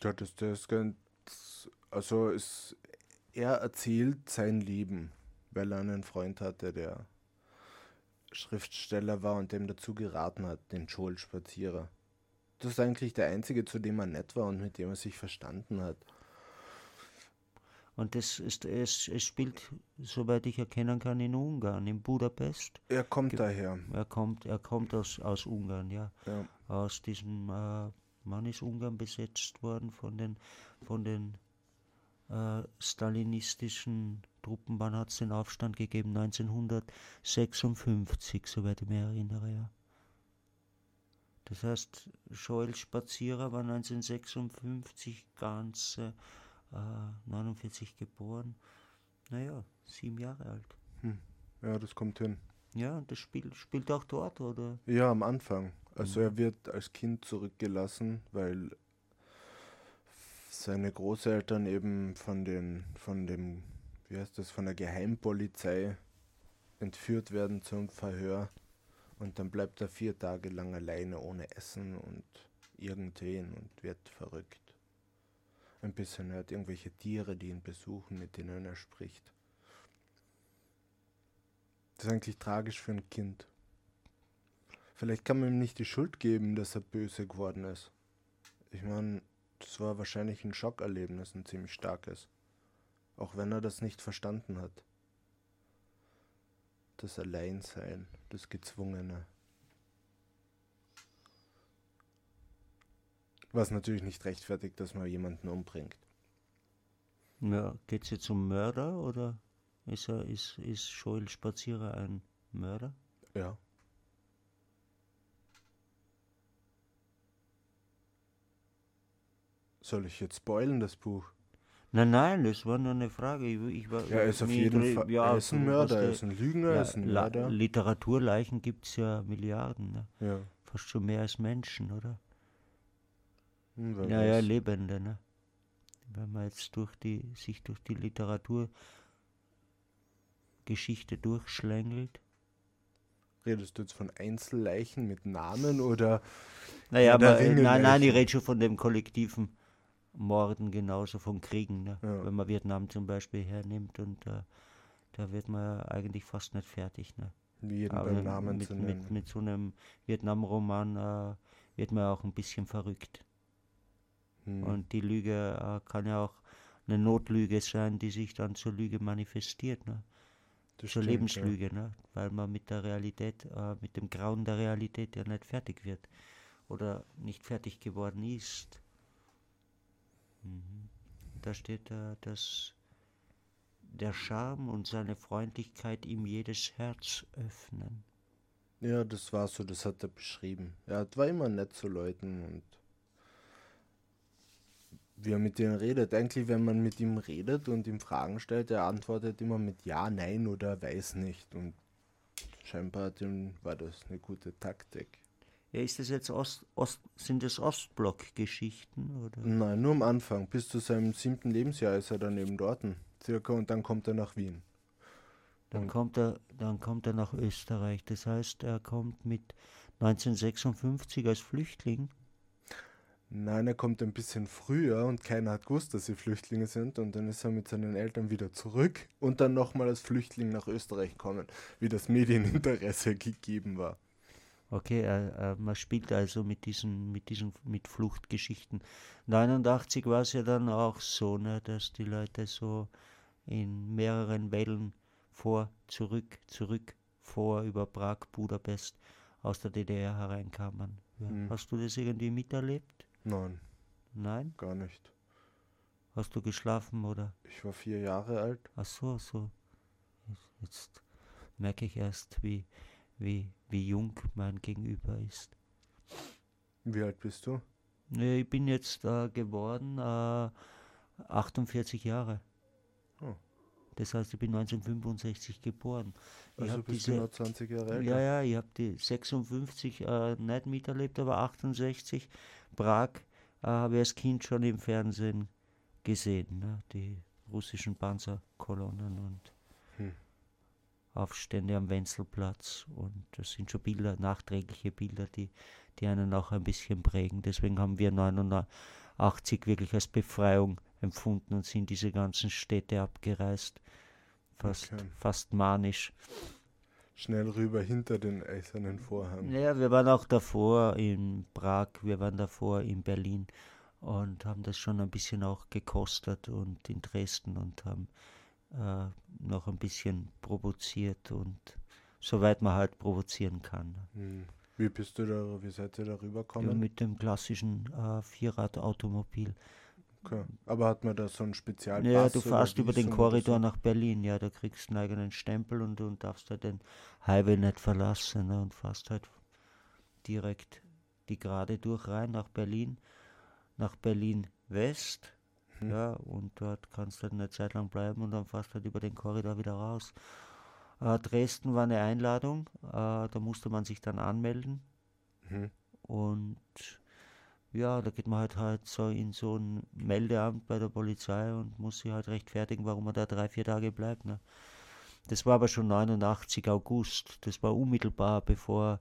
Ja, das, das ist ganz. Also, es, er erzählt sein Leben, weil er einen Freund hatte, der Schriftsteller war und dem dazu geraten hat, den Joel Spazierer. Das ist eigentlich der einzige, zu dem er nett war und mit dem er sich verstanden hat. Und das ist, es, es spielt, soweit ich erkennen kann, in Ungarn, in Budapest. Er kommt Ge- daher. Er kommt, er kommt aus, aus Ungarn, ja. Ja. Aus diesem, äh, Mann ist Ungarn besetzt worden von den, von den äh, stalinistischen Truppen. Wann hat es den Aufstand gegeben? 1956, soweit ich mich erinnere, ja. Das heißt, Joel Spazierer war 1956 ganz äh, äh, 49 geboren. Naja, sieben Jahre alt. ja, das kommt hin. Ja, und das Spiel spielt auch dort, oder? Ja, am Anfang. Also Mhm. er wird als Kind zurückgelassen, weil seine Großeltern eben von den, von dem, wie heißt das, von der Geheimpolizei entführt werden zum Verhör. Und dann bleibt er vier Tage lang alleine ohne Essen und irgendwen und wird verrückt. Ein bisschen, hat irgendwelche Tiere, die ihn besuchen, mit denen er spricht. Das ist eigentlich tragisch für ein Kind. Vielleicht kann man ihm nicht die Schuld geben, dass er böse geworden ist. Ich meine, das war wahrscheinlich ein Schockerlebnis, ein ziemlich starkes. Auch wenn er das nicht verstanden hat. Das Alleinsein, das Gezwungene. Was natürlich nicht rechtfertigt, dass man jemanden umbringt. Ja, geht es jetzt um Mörder oder ist, er, ist, ist Joel Spazierer ein Mörder? Ja. Soll ich jetzt spoilen, das Buch? Nein, nein, das war nur eine Frage. Ich, ich war, Ja, er ist auf jeden Fall. ja, er ist ein Mörder, er ist ein Lügner, er ja, ist ein Mörder. Literaturleichen gibt es ja Milliarden, ne? Ja. fast schon mehr als Menschen, oder? Hm, Ja, ja. Lebende, ne? Wenn man jetzt durch die, sich durch die Literaturgeschichte durchschlängelt. Redest du jetzt von Einzelleichen mit Namen oder Naja, aber, äh, nein, nein, ich rede schon von dem kollektiven Morden, genauso von Kriegen. Ne? Ja. Wenn man Vietnam zum Beispiel hernimmt und äh, da wird man eigentlich fast nicht fertig. Ne? Jeden Aber beim Namen mit, zu nennen. mit, mit so einem Vietnam-Roman äh, wird man auch ein bisschen verrückt. Hm. Und die Lüge äh, kann ja auch eine Notlüge sein, die sich dann zur Lüge manifestiert. Ne? Das zur stimmt, Lebenslüge, ne? weil man mit der Realität, äh, mit dem Grauen der Realität ja nicht fertig wird oder nicht fertig geworden ist. Mhm. Da steht, äh, dass der Charme und seine Freundlichkeit ihm jedes Herz öffnen. Ja. ja, das war so, das hat er beschrieben. Er war immer nett zu Leuten und wie er mit denen redet. Eigentlich, wenn man mit ihm redet und ihm Fragen stellt, er antwortet immer mit Ja, Nein oder Weiß nicht. Und scheinbar war das eine gute Taktik. Ja, ist das jetzt Ost, Ost, sind das Ostblock-Geschichten oder? Nein, nur am Anfang. Bis zu seinem siebten Lebensjahr ist er dann eben dort. Circa und dann kommt er nach Wien. Dann Und- kommt er, dann kommt er nach Österreich. Das heißt, er kommt mit 1956 als Flüchtling. Nein, er kommt ein bisschen früher und keiner hat gewusst, dass sie Flüchtlinge sind. Und dann ist er mit seinen Eltern wieder zurück und dann nochmal als Flüchtling nach Österreich gekommen, wie das Medieninteresse gegeben war. Okay, äh, äh, man spielt also mit diesen, mit diesen, mit Fluchtgeschichten. 89 war es ja dann auch so, ne, dass die Leute so in mehreren Wellen vor, zurück, zurück, vor, über Prag, Budapest aus der DDR hereinkamen. Ja. Hm. Hast du das irgendwie miterlebt? Nein, Nein? gar nicht. Hast du geschlafen oder? Ich war vier Jahre alt. Ach so, so. Jetzt- Jetzt merke ich erst, wie, wie, wie jung mein Gegenüber ist. Wie alt bist du? Nee, Ich bin jetzt äh, geworden äh, 48 Jahre. Oh. Das heißt, ich bin 1965 geboren. ich Also habe bist diese, du noch 20 Jahre älter? ja, ja, ich habe die 56 äh, nicht miterlebt, aber 68 Prag äh, habe ich als Kind schon im Fernsehen gesehen, ne? die russischen Panzerkolonnen und Hm. Aufstände am Wenzelplatz und das sind schon Bilder, nachträgliche Bilder, die, die einen auch ein bisschen prägen. Deswegen haben wir 89 wirklich als Befreiung empfunden und sind diese ganzen Städte abgereist. Fast, Okay. fast manisch. Schnell rüber hinter den eisernen Vorhang. Ja, wir waren auch davor in Prag, wir waren davor in Berlin und haben das schon ein bisschen auch gekostet und in Dresden und haben äh, noch ein bisschen provoziert und soweit man halt provozieren kann. Hm. Wie bist du da, wie seid ihr da Ja, rübergekommen? mit dem klassischen äh, Vierrad-Automobil. Okay. Aber hat man da so einen Spezialpass? Ja, du fährst über den Korridor so? nach Berlin, ja, da kriegst du einen eigenen Stempel und du darfst halt den Highway nicht verlassen ne, und fährst halt direkt die Gerade durch rein nach Berlin, nach Berlin West, Mhm. ja, und dort kannst du halt eine Zeit lang bleiben und dann fährst halt über den Korridor wieder raus. Äh, Dresden war eine Einladung, äh, da musste man sich dann anmelden Mhm. und ja, da geht man halt halt so in so ein Meldeamt bei der Polizei und muss sich halt rechtfertigen, warum man da drei, vier Tage bleibt. Ne? Das war aber schon 89 August. Das war unmittelbar bevor,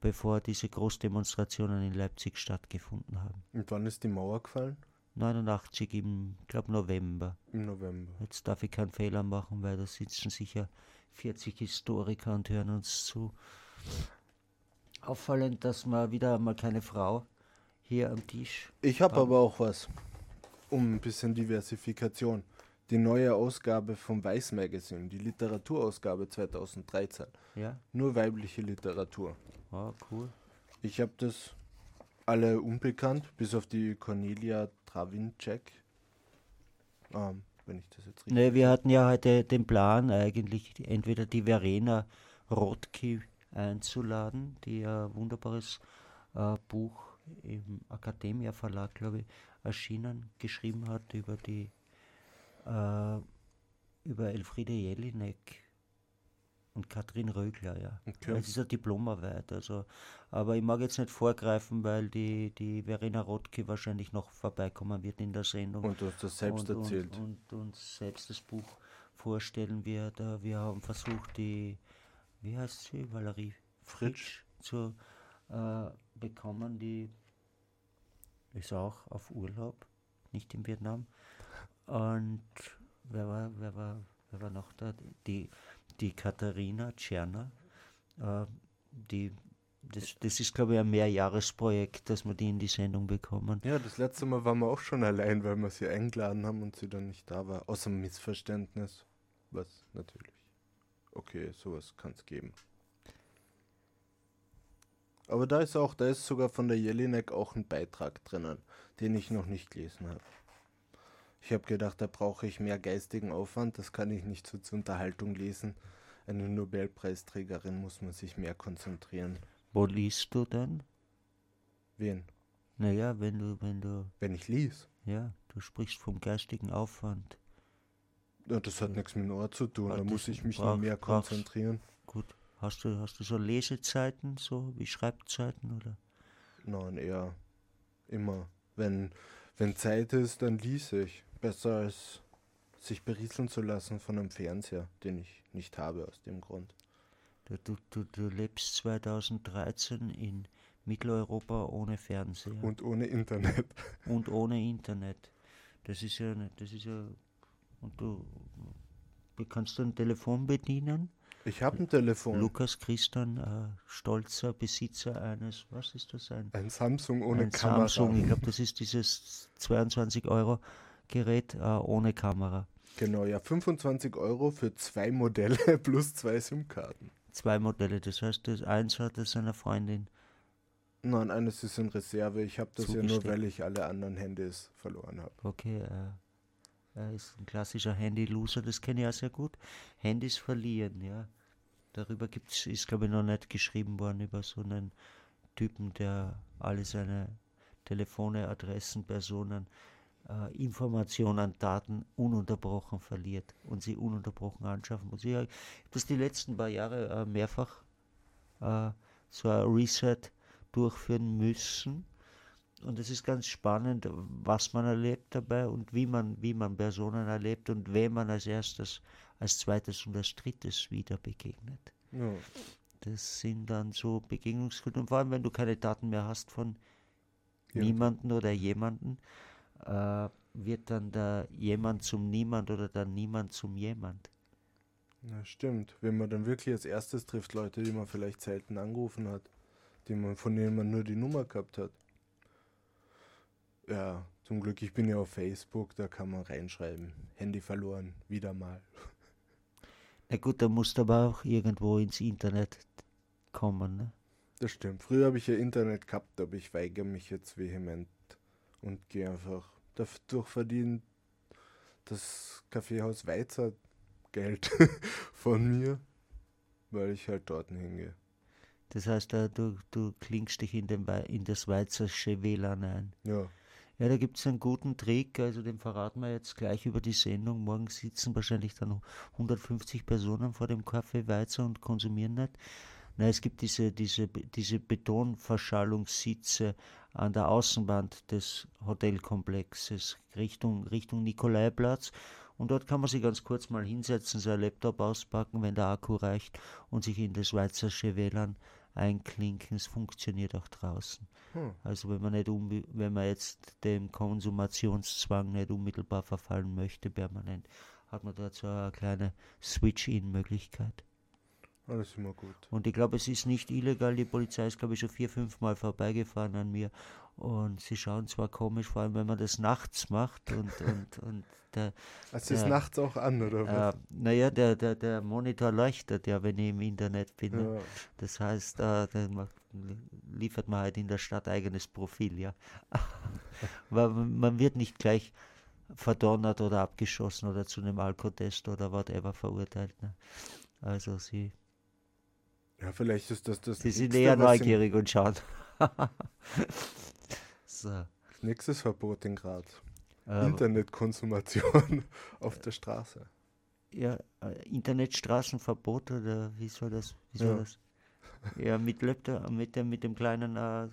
bevor diese Großdemonstrationen in Leipzig stattgefunden haben. Und wann ist die Mauer gefallen? 89 im, glaube November. Im November. Jetzt darf ich keinen Fehler machen, weil da sitzen sicher 40 Historiker und hören uns zu. Auffallend, dass mal wieder mal keine Frau hier am Tisch. Ich habe aber auch was. Um ein bisschen Diversifikation. Die neue Ausgabe vom Weiß Magazine, die Literaturausgabe 2013. Ja, Nur weibliche Literatur. oh, cool. Ich habe das alle unbekannt, bis auf die Cornelia Travincek. Ähm, wenn ich das jetzt richtig. Ne, wir hatten ja heute den Plan, eigentlich entweder die Verena Rothke einzuladen, die ein wunderbares äh, Buch im Academia Verlag, glaube ich, erschienen, geschrieben hat über die äh, über Elfriede Jelinek und Katrin Rögler, ja. Okay. Es ist eine Diplomarbeit, also, aber ich mag jetzt nicht vorgreifen, weil die, die Verena Rothke wahrscheinlich noch vorbeikommen wird in der Sendung Und du hast das selbst und, erzählt. Und, und uns selbst das Buch vorstellen wird. Äh, Wir haben versucht, die, wie heißt sie, Valerie Fritsch. zu äh, bekommen, die ist auch auf Urlaub, nicht in Vietnam. Und wer war, wer war, wer war noch da? Die, die Katharina Tscherner, äh, die das, das ist, glaube ich, ein Mehrjahresprojekt, dass wir die in die Sendung bekommen. Ja, das letzte Mal waren wir auch schon allein, weil wir sie eingeladen haben und sie dann nicht da war. Außer Missverständnis. Was natürlich. Okay, sowas kann es geben. Aber da ist auch, da ist sogar von der Jelinek auch ein Beitrag drinnen, den ich noch nicht gelesen habe. Ich habe gedacht, da brauche ich mehr geistigen Aufwand, das kann ich nicht so zur Unterhaltung lesen. Eine Nobelpreisträgerin muss man sich mehr konzentrieren. Wo liest du dann? Wen? Naja, wenn du, wenn du. Wenn ich lies? Ja, du sprichst vom geistigen Aufwand. Ja, das hat nichts mit dem Ort zu tun, Ja, da muss ich mich noch mehr konzentrieren. Gut. Hast du, hast du so Lesezeiten, so wie Schreibzeiten oder? Nein, eher immer. Wenn, wenn Zeit ist, dann lese ich. Besser als sich berieseln zu lassen von einem Fernseher, den ich nicht habe aus dem Grund. Du, du, du, du lebst 2013 in Mitteleuropa ohne Fernseher Und ohne Internet. und ohne Internet. Das ist ja, das ist ja, und du, du kannst ein Telefon bedienen. Ich habe ein Telefon. Lukas Christian, äh, stolzer Besitzer eines, was ist das, ein, Ein Samsung ohne ein Kamera. Samsung, ich glaube, das ist dieses 22 Euro Gerät äh, ohne Kamera. Genau, ja, 25 Euro für zwei Modelle plus zwei SIM-Karten. Zwei Modelle, das heißt, das eins hat es seiner Freundin. Nein, eines ist in Reserve. Ich habe das ja nur, weil ich alle anderen Handys verloren habe. Okay, äh, er ist ein klassischer Handy-Loser, das kenne ich auch sehr gut. Handys verlieren, ja. Darüber gibt's, ist, glaube ich, noch nicht geschrieben worden, über so einen Typen, der alle seine Telefone, Adressen, Personen, äh, Informationen, Daten ununterbrochen verliert und sie ununterbrochen anschaffen muss. Ich habe das die letzten paar Jahre äh, mehrfach äh, so ein Reset durchführen müssen. Und es ist ganz spannend, was man erlebt dabei und wie man, wie man Personen erlebt und wem man als erstes, als zweites und als drittes wieder begegnet. Ja. Das sind dann so Begegnungskulturen. Und vor allem, wenn du keine Daten mehr hast von Ja. niemanden oder jemanden, äh, wird dann der jemand zum Niemand oder der Niemand zum Jemand. Ja, stimmt. Wenn man dann wirklich als erstes trifft, Leute, die man vielleicht selten angerufen hat, die man, von denen man nur die Nummer gehabt hat. Ja, zum Glück, ich bin ja auf Facebook, da kann man reinschreiben. Handy verloren, wieder mal. Na gut, da musst du aber auch irgendwo ins Internet kommen. Ne? Das stimmt. Früher habe ich ja Internet gehabt, aber ich weigere mich jetzt vehement und gehe einfach dadurch verdienen das Kaffeehaus Weizer Geld von mir, weil ich halt dort hingehe. Das heißt, äh, du, du klingst dich in, den, in das Weizersche WLAN ein. Ja, Ja, da gibt es einen guten Trick, also den verraten wir jetzt gleich über die Sendung. Morgen sitzen wahrscheinlich dann 150 Personen vor dem Kaffee Weizer und konsumieren nicht. Na, es gibt diese, diese, diese Betonverschallungssitze an der Außenwand des Hotelkomplexes Richtung, Richtung Nikolaiplatz. Und dort kann man sich ganz kurz mal hinsetzen, sein Laptop auspacken, wenn der Akku reicht, und sich in das Weizersche WLAN einklinken. Es funktioniert auch draußen. hm. Also wenn man nicht wenn man jetzt dem Konsumationszwang nicht unmittelbar verfallen möchte, permanent, hat man so eine kleine Switch-In-Möglichkeit. Alles immer gut. Und ich glaube, es ist nicht illegal. Die Polizei ist, glaube ich, schon vier, fünf Mal vorbeigefahren an mir. Und sie schauen zwar komisch, vor allem wenn man das nachts macht. Und, und, und der, Also ist Ja. nachts auch an, oder was? äh, naja, der, der, der Monitor leuchtet ja, wenn ich im Internet bin. ne? Ja. Das heißt, äh, dann macht, liefert man halt in der Stadt eigenes Profil, ja. Weil man man wird nicht gleich verdonnert oder abgeschossen oder zu einem Alkotest oder whatever verurteilt. Ne? Also sie, ja, vielleicht ist das das sie sind eher neugierig und schauen. so. Nächstes Verbot in Graz. äh, Internetkonsumation auf der Straße. ja, äh, Internetstraßenverbot oder wie soll das? Wie soll Ja. das? Ja, mit Laptop, mit dem, mit dem kleinen, äh,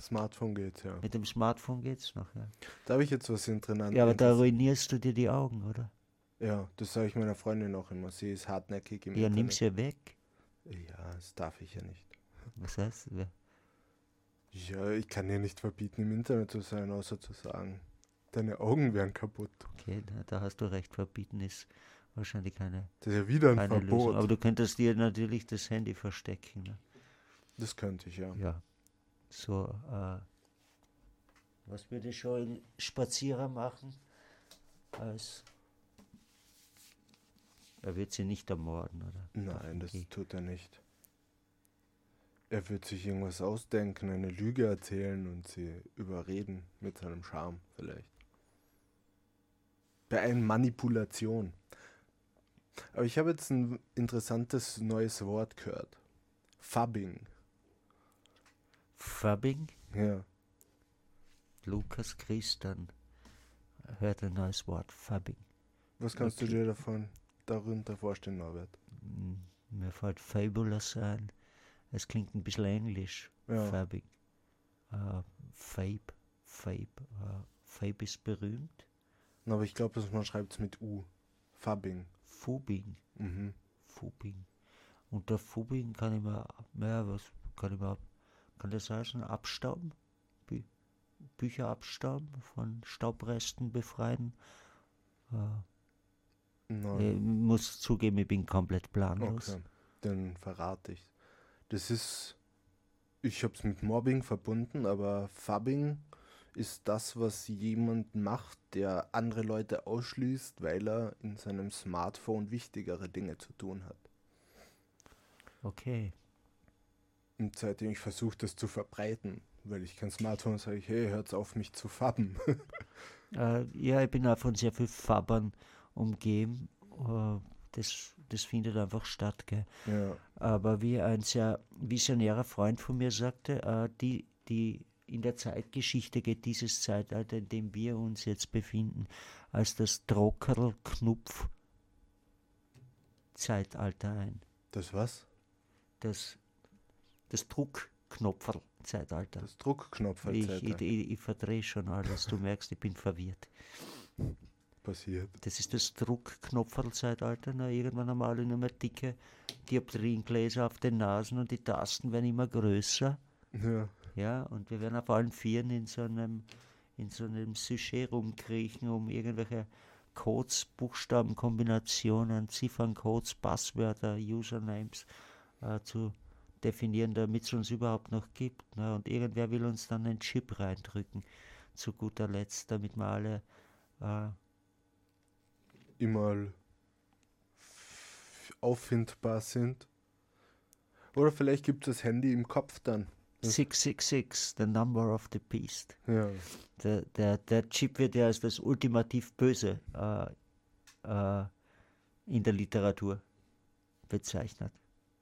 Smartphone geht's, ja. mit dem Smartphone geht's noch, ja. Da habe ich jetzt was interessant. Ja, aber da ruinierst du dir die Augen, oder? Ja, das sage ich meiner Freundin auch immer. Sie ist hartnäckig im Ja, Internet. nimm sie weg. Ja, das darf ich ja nicht. Was heißt? Ja. Ja, ich kann dir nicht verbieten, im Internet zu sein, außer zu sagen, deine Augen wären kaputt. Okay, da, da hast du recht, verbieten ist wahrscheinlich keine, Das ist ja wieder ein keine Lösung. Verbot. Aber du könntest dir natürlich das Handy verstecken. Ne? das könnte ich, ja. Ja. So, äh, was würde schon ein Spazierer machen? Als er wird sie nicht ermorden, oder? Nein, das tut er nicht. Er wird sich irgendwas ausdenken, eine Lüge erzählen und sie überreden mit seinem Charme vielleicht. Bei einer Manipulation. Aber ich habe jetzt ein interessantes neues Wort gehört. Fubbing. Fabbing, Ja. Lukas Christian hört ein neues Wort, Fabbing. Was kannst Okay. du dir davon darunter vorstellen, Norbert? Hm, Mir fällt Fabulous ein. Es klingt ein bisschen englisch. Ja. Fabbing. Äh, Fabe. Fabe. Äh, Fabe ist berühmt. Na, Aber ich glaube, man schreibt es mit U. Fubbing. Fubing. Mhm. Fubing. Unter Fubing kann ich mir, ja, was kann ich mir, kann das heißen, abstauben? Bü Bücher abstauben, von Staubresten befreien? Äh, Na, ich muss zugeben, ich bin komplett planlos. Okay, dann verrate ich. Das ist, ich habe es mit Mobbing verbunden, aber Fubbing ist das, was jemand macht, der andere Leute ausschließt, weil er in seinem Smartphone wichtigere Dinge zu tun hat. Okay. Und seitdem ich versuche, das zu verbreiten, weil ich kein Smartphone habe, sage ich, hey, hört's auf mich zu fabben. Äh, ja, ich bin auch von sehr viel Fabbern umgeben. Äh, das, das findet einfach statt, gell? ja, Aber wie ein sehr visionärer Freund von mir sagte, äh, die, die in der Zeitgeschichte geht dieses Zeitalter, in dem wir uns jetzt befinden, als das Druckerl-Knupf Zeitalter ein. das was? Das, das Druckknopferl-Zeitalter. Das Druckknopf Ich, ich, ich, ich verdrehe schon alles, du merkst, ich bin verwirrt. Passiert. Das ist das Druckknopferl-Zeitalter. Na, irgendwann haben alle nur mehr dicke Dioptriengläser auf den Nasen und die Tasten werden immer größer. Ja, Ja, und wir werden auf allen Vieren in so einem, in so einem Sujet rumkriechen, um irgendwelche Codes, Buchstabenkombinationen, Zifferncodes, Passwörter, Usernames äh, zu definieren, damit es uns überhaupt noch gibt. Ne? Und irgendwer will uns dann einen Chip reindrücken, zu guter Letzt, damit wir alle äh, immer auffindbar sind. Oder vielleicht gibt es das Handy im Kopf dann. 666, the number of the beast. Ja, Der, der, der Chip wird ja als das ultimativ Böse äh, äh, in der Literatur bezeichnet.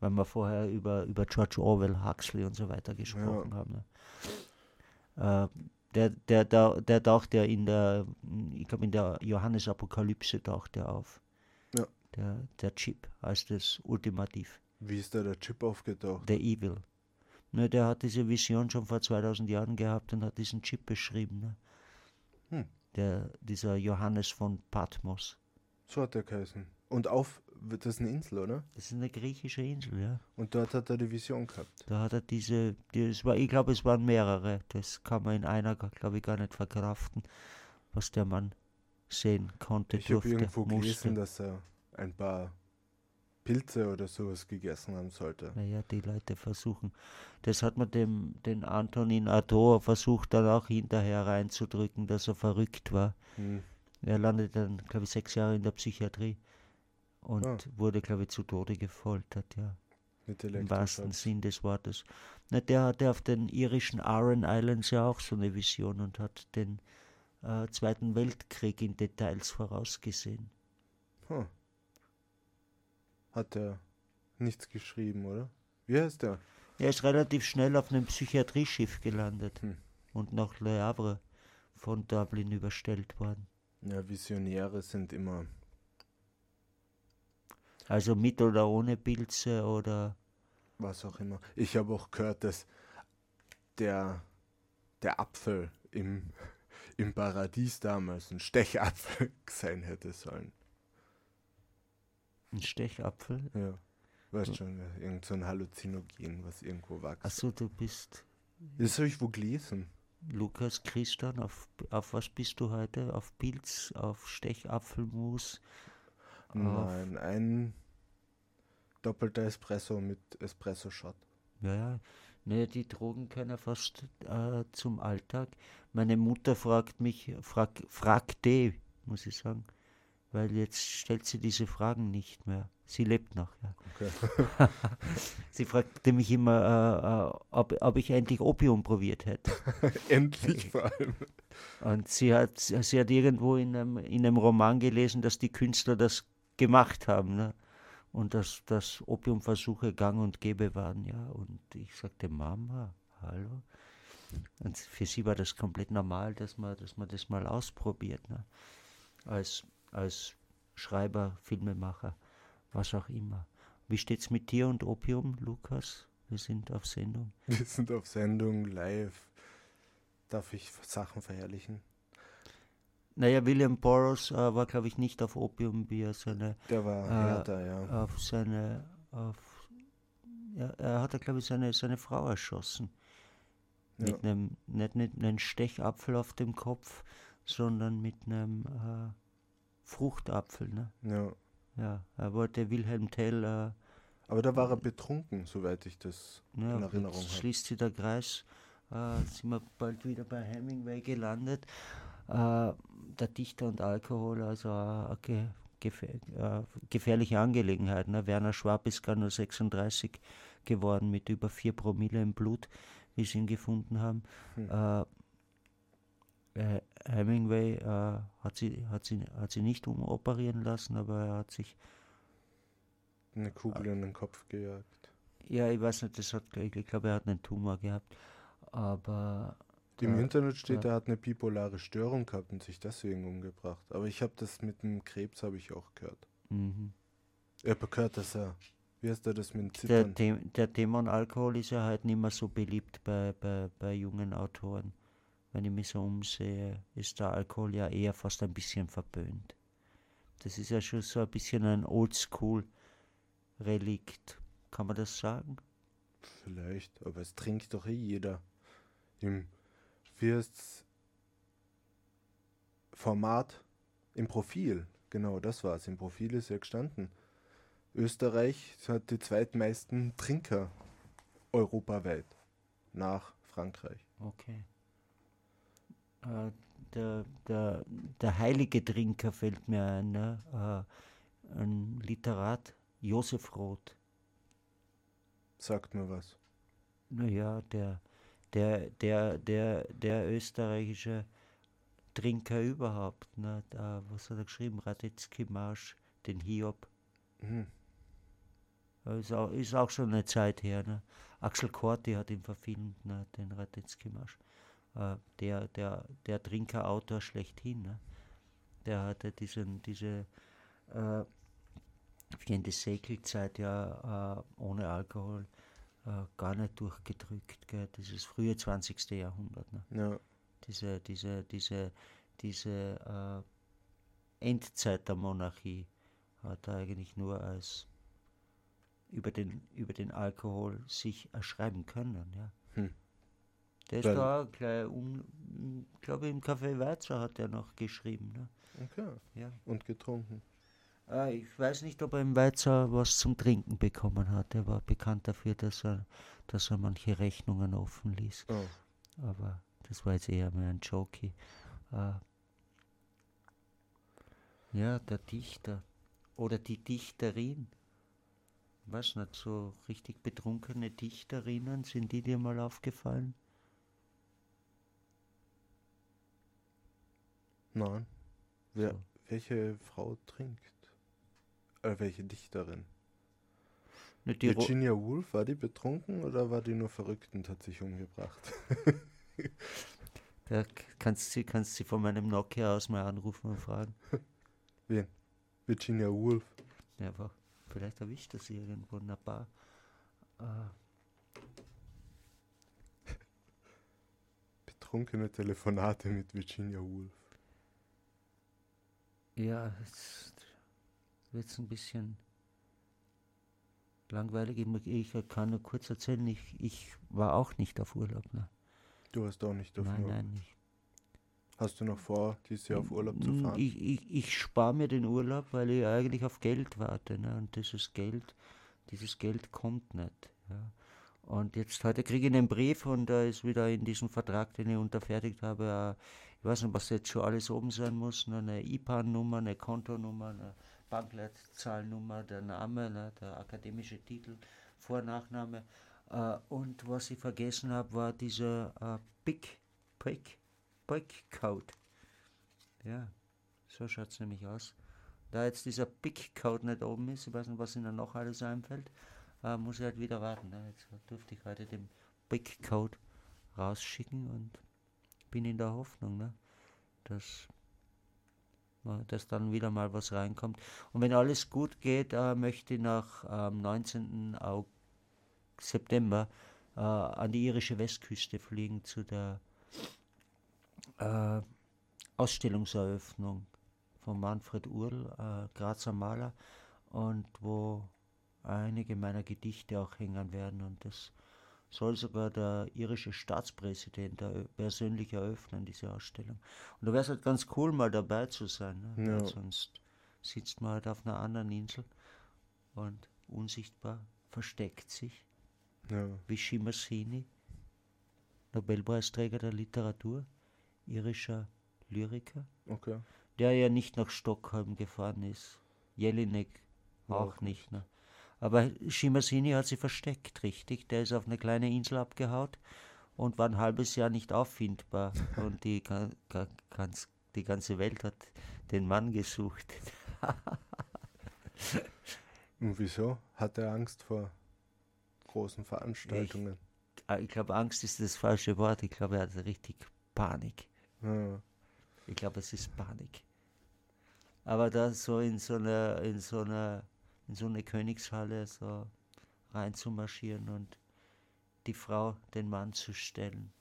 Weil wir vorher über, über George Orwell, Huxley und so weiter gesprochen haben. Ne? Äh, der, der, der, der taucht ja in der, ich glaube in der Johannesapokalypse taucht er auf. Ja. Der, der Chip als das Ultimativ. wie ist da der Chip aufgetaucht? Der Evil. Ne, der hat diese Vision schon vor 2000 Jahren gehabt und hat diesen Chip beschrieben. Ne? Hm. Der, dieser Johannes von Patmos. So hat der geheißen. Und auf, wird das eine Insel, oder? Das ist eine griechische Insel, ja. Und dort hat er die Vision gehabt. Da hat er diese, die, es war, ich glaube, es waren mehrere. Das kann man in einer, glaube ich, gar nicht verkraften, was der Mann sehen konnte, Ich habe irgendwo musste. gelesen, dass er ein paar Pilze oder sowas gegessen haben sollte. Naja, die Leute versuchen. Das hat man dem, den Antonin Artaud versucht dann auch hinterher reinzudrücken, dass er verrückt war. Hm. Er landete dann, glaube ich, sechs Jahre in der Psychiatrie und Ah. wurde, glaube ich, zu Tode gefoltert, ja. Mit Im wahrsten. Sinn des Wortes. Na, der hatte auf den irischen Aran Islands ja auch so eine Vision und hat den äh, Zweiten Weltkrieg in Details vorausgesehen. Hm. Hat er nichts geschrieben, oder? Wie heißt der? Er ist relativ schnell auf einem Psychiatrieschiff gelandet Hm. und nach Le Havre von Dublin überstellt worden. Ja, Visionäre sind immer. Also mit oder ohne Pilze oder was auch immer. Ich habe auch gehört, dass der, der Apfel im, im Paradies damals ein Stechapfel sein hätte sollen. ein Stechapfel. Ja. Weißt schon, irgend so ein Halluzinogen, was irgendwo wächst. Achso, du bist Das habe ich wo gelesen. Lukas Christian, auf, auf was bist du heute? Auf Pilz, auf Stechapfelmus? Nein, ein doppelter Espresso mit Espresso-Shot. Ja, ja. Ne, die Drogen können fast äh, zum Alltag. Meine Mutter fragt mich, frag, fragte, muss ich sagen, weil jetzt stellt sie diese Fragen nicht mehr. Sie lebt noch, ja. Okay. sie fragte mich immer, äh, äh, ob, ob ich endlich Opium probiert hätte. Endlich vor allem. Und sie hat, sie hat irgendwo in einem, in einem Roman gelesen, dass die Künstler das gemacht haben. Ne? Und dass, dass Opiumversuche gang und gäbe waren, ja. Und ich sagte, Mama, hallo. Und für sie war das komplett normal, dass man, dass man das mal ausprobiert. Ne? Als, als Schreiber, Filmemacher, was auch immer. Wie steht's mit dir und Opium, Lukas? Wir sind auf Sendung. Wir sind auf Sendung live. Darf ich Sachen verherrlichen? Naja, William Burroughs äh, war, glaube ich, nicht auf Opium, wie er seine. Der war Äh, härter, ja. Auf seine. Auf, ja, er hat, glaube ich, seine, seine Frau erschossen. ja. Mit einem, nicht, nicht einem Stechapfel auf dem Kopf, sondern mit einem äh, Fruchtapfel. Ne? ja. Ja, er wollte Wilhelm Tell. Äh, Aber da war er betrunken, soweit ich das ja, in Erinnerung habe. schließt sich der Kreis. Äh, sind wir bald wieder bei Hemingway gelandet. Äh, der Dichter und Alkohol, also eine äh, gefährliche Angelegenheit. Ne? Werner Schwab ist gar nur 36 geworden mit über 4 Promille im Blut, wie sie ihn gefunden haben. Hm. Äh, äh, Hemingway äh, hat, sie, hat, sie, hat sie nicht umoperieren lassen, aber er hat sich, Eine Kugel in den Kopf gejagt. ja, ich weiß nicht, das hat, ich glaube, er hat einen Tumor gehabt, aber Im äh, Internet steht, ja. er hat eine bipolare Störung gehabt und sich deswegen umgebracht. Aber ich habe das mit dem Krebs habe ich auch gehört. mhm. Ich habe gehört, dass er, wie heißt er das mit dem der, Zittern? The der Dämon Alkohol ist ja halt nicht mehr so beliebt bei, bei, bei jungen Autoren. Wenn ich mich so umsehe, ist der Alkohol ja eher fast ein bisschen verböhnt. Das ist ja schon so ein bisschen ein Oldschool-Relikt. Kann man das sagen? Vielleicht, aber es trinkt doch eh jeder. Im heißt's? Format im Profil, genau, das war's. Im Profil ist ja gestanden. Österreich hat die zweitmeisten Trinker europaweit nach Frankreich. Okay. Äh, der, der, der heilige Trinker fällt mir ein, ne? äh, ein Literat, Josef Roth. Sagt mir was. Naja, der, der, der, der, der österreichische Trinker überhaupt, ne? Da, was hat er geschrieben? Radetzky Marsch, den Hiob. Mhm. Ist auch, ist auch schon eine Zeit her. Ne? Axel Corti hat ihn verfilmt, ne? den Radetzky Marsch. Äh, der, der, der Trinkerautor schlechthin. Ne? Der hatte diesen, diese äh, die Segelzeit ja äh, ohne Alkohol äh, gar nicht durchgedrückt. Gell? Dieses frühe 20. Jahrhundert. Ne? Ja, Diese, diese, diese, diese äh, Endzeit der Monarchie hat er eigentlich nur als über den, über den Alkohol sich erschreiben können. Ja. Hm. Der ist da gleich um, glaube im Café Weizer hat er noch geschrieben. Ne? okay. Ja. Und getrunken. Äh, ich weiß nicht, ob er im Weizer was zum Trinken bekommen hat. Er war bekannt dafür, dass er, dass er manche Rechnungen offen ließ. Oh. Aber das war jetzt eher mehr ein Jokey. Äh, ja, der Dichter oder die Dichterin. Was nicht, so richtig betrunkene Dichterinnen, sind die dir mal aufgefallen? Nein. Wer, So. Welche Frau trinkt? Äh, welche Dichterin? Die Ro Virginia Woolf, war die betrunken oder war die nur verrückt und hat sich umgebracht? da kannst sie kannst sie von meinem Nokia aus mal anrufen und fragen. Wen? Virginia Woolf. Einfach, vielleicht erwischt er sie irgendwo in einer Bar. Äh, Betrunkene Telefonate mit Virginia Woolf. Ja, wird es ein bisschen langweilig. Ich, ich kann nur kurz erzählen, ich, ich war auch nicht auf Urlaub. Ne? Du hast auch nicht auf Nein, Urlaub. nein, nicht. Hast du noch vor, dieses Jahr auf Urlaub zu fahren? Ich, ich, ich spare mir den Urlaub, weil ich eigentlich auf Geld warte. Ne? Und dieses Geld, dieses Geld kommt nicht. Ja? Und jetzt heute kriege ich einen Brief und da ist wieder in diesem Vertrag, den ich unterfertigt habe, äh, ich weiß nicht, was jetzt schon alles oben sein muss, ne? eine IPAN-Nummer, eine Kontonummer, eine Bankleitzahlnummer, der Name, ne? der akademische Titel, Vor- Nachname. Äh, und was ich vergessen habe, war dieser äh, Big, Big, Big Code. Ja, so schaut es nämlich aus. Da jetzt dieser Big Code nicht oben ist, ich weiß nicht, was Ihnen noch alles einfällt, äh, muss ich halt wieder warten. Ne? Jetzt durfte ich heute den Big Code rausschicken und bin in der Hoffnung, ne? dass, dass dann wieder mal was reinkommt. Und wenn alles gut geht, äh, möchte ich nach am 19. Au September äh, an die irische Westküste fliegen zu der äh, Ausstellungseröffnung von Manfred Url, äh, Grazer Maler, und wo einige meiner Gedichte auch hängen werden. Und das soll sogar der irische Staatspräsident persönlich eröffnen, diese Ausstellung. Und da wäre es halt ganz cool, mal dabei zu sein. Ne? Ja. Sonst sitzt man halt auf einer anderen Insel und unsichtbar versteckt sich, Ja. wie Shimasini, Nobelpreisträger der Literatur, irischer Lyriker Okay. der ja nicht nach Stockholm gefahren ist. Jelinek auch Auch nicht. Ne? Aber Shimasini hat sie versteckt, richtig. Der ist auf eine kleine Insel abgehaut und war ein halbes Jahr nicht auffindbar. und die, ga- ga- ganz, die ganze Welt hat den Mann gesucht. Und wieso? Hat er Angst vor großen Veranstaltungen? Ah, Ich glaube, Angst ist das falsche Wort. Ich glaube, er hat richtig Panik. Ja. Ich glaube, es ist Panik. Aber da so in so einer, in so einer, in so eine Königshalle so reinzumarschieren und die Frau den Mann zu stellen.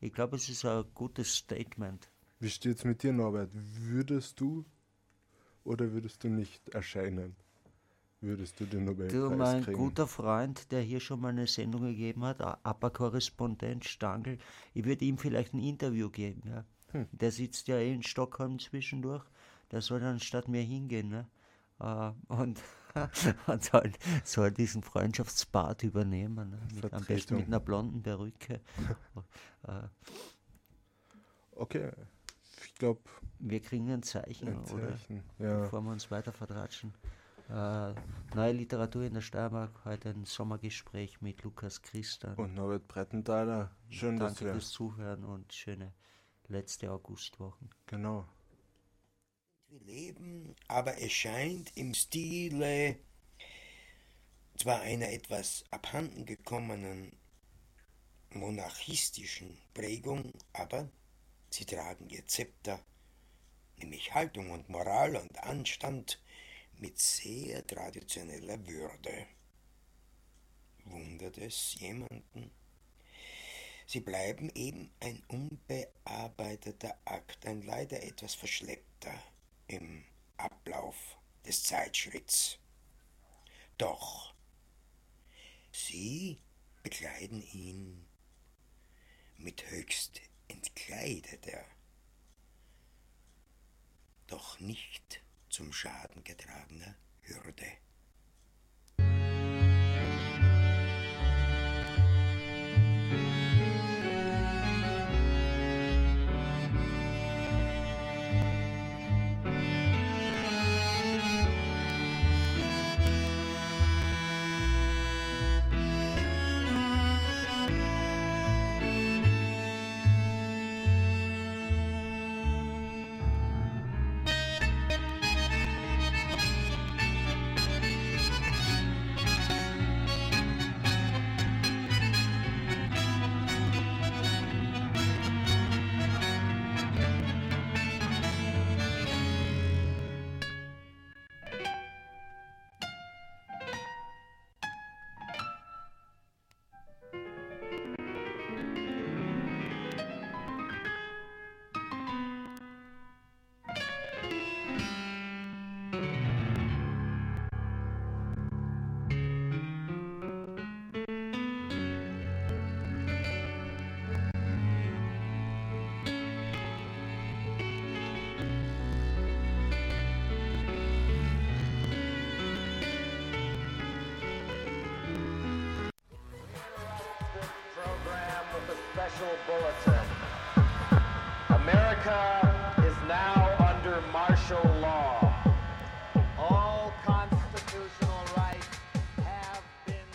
Ich glaube, es ist ein gutes Statement. Wie steht's mit dir, Norbert? Würdest du oder würdest du nicht erscheinen? Würdest du den Nobelpreis Du, mein kriegen? guter Freund, der hier schon mal eine Sendung gegeben hat, APA-Korrespondent Stangl, ich würde ihm vielleicht ein Interview geben. Ja. Hm. Der sitzt ja eh in Stockholm zwischendurch, der soll dann statt mir hingehen. Ne? Äh, und und soll, soll diesen Freundschaftsbart übernehmen. Ne? Mit, am besten mit einer blonden Perücke. äh, Okay, ich glaube, wir kriegen ein Zeichen, ein oder? Zeichen. Ja. bevor wir uns weiter vertratschen. Äh, neue Literatur in der Steiermark, heute ein Sommergespräch mit Lukas Christa. Und Norbert Brettenthaler. Schön, dass Danke wir. fürs Zuhören und schöne letzte Augustwochen. Genau. Wir leben, aber es scheint im Stile zwar einer etwas abhanden gekommenen monarchistischen Prägung, aber sie tragen ihr Zepter, nämlich Haltung und Moral und Anstand, mit sehr traditioneller Würde. Wundert es jemanden? Sie bleiben eben ein unbearbeiteter Akt, ein leider etwas verschleppter im Ablauf des Zeitschritts. Doch sie bekleiden ihn mit höchst entkleideter, doch nicht zum Schaden getragener Hürde.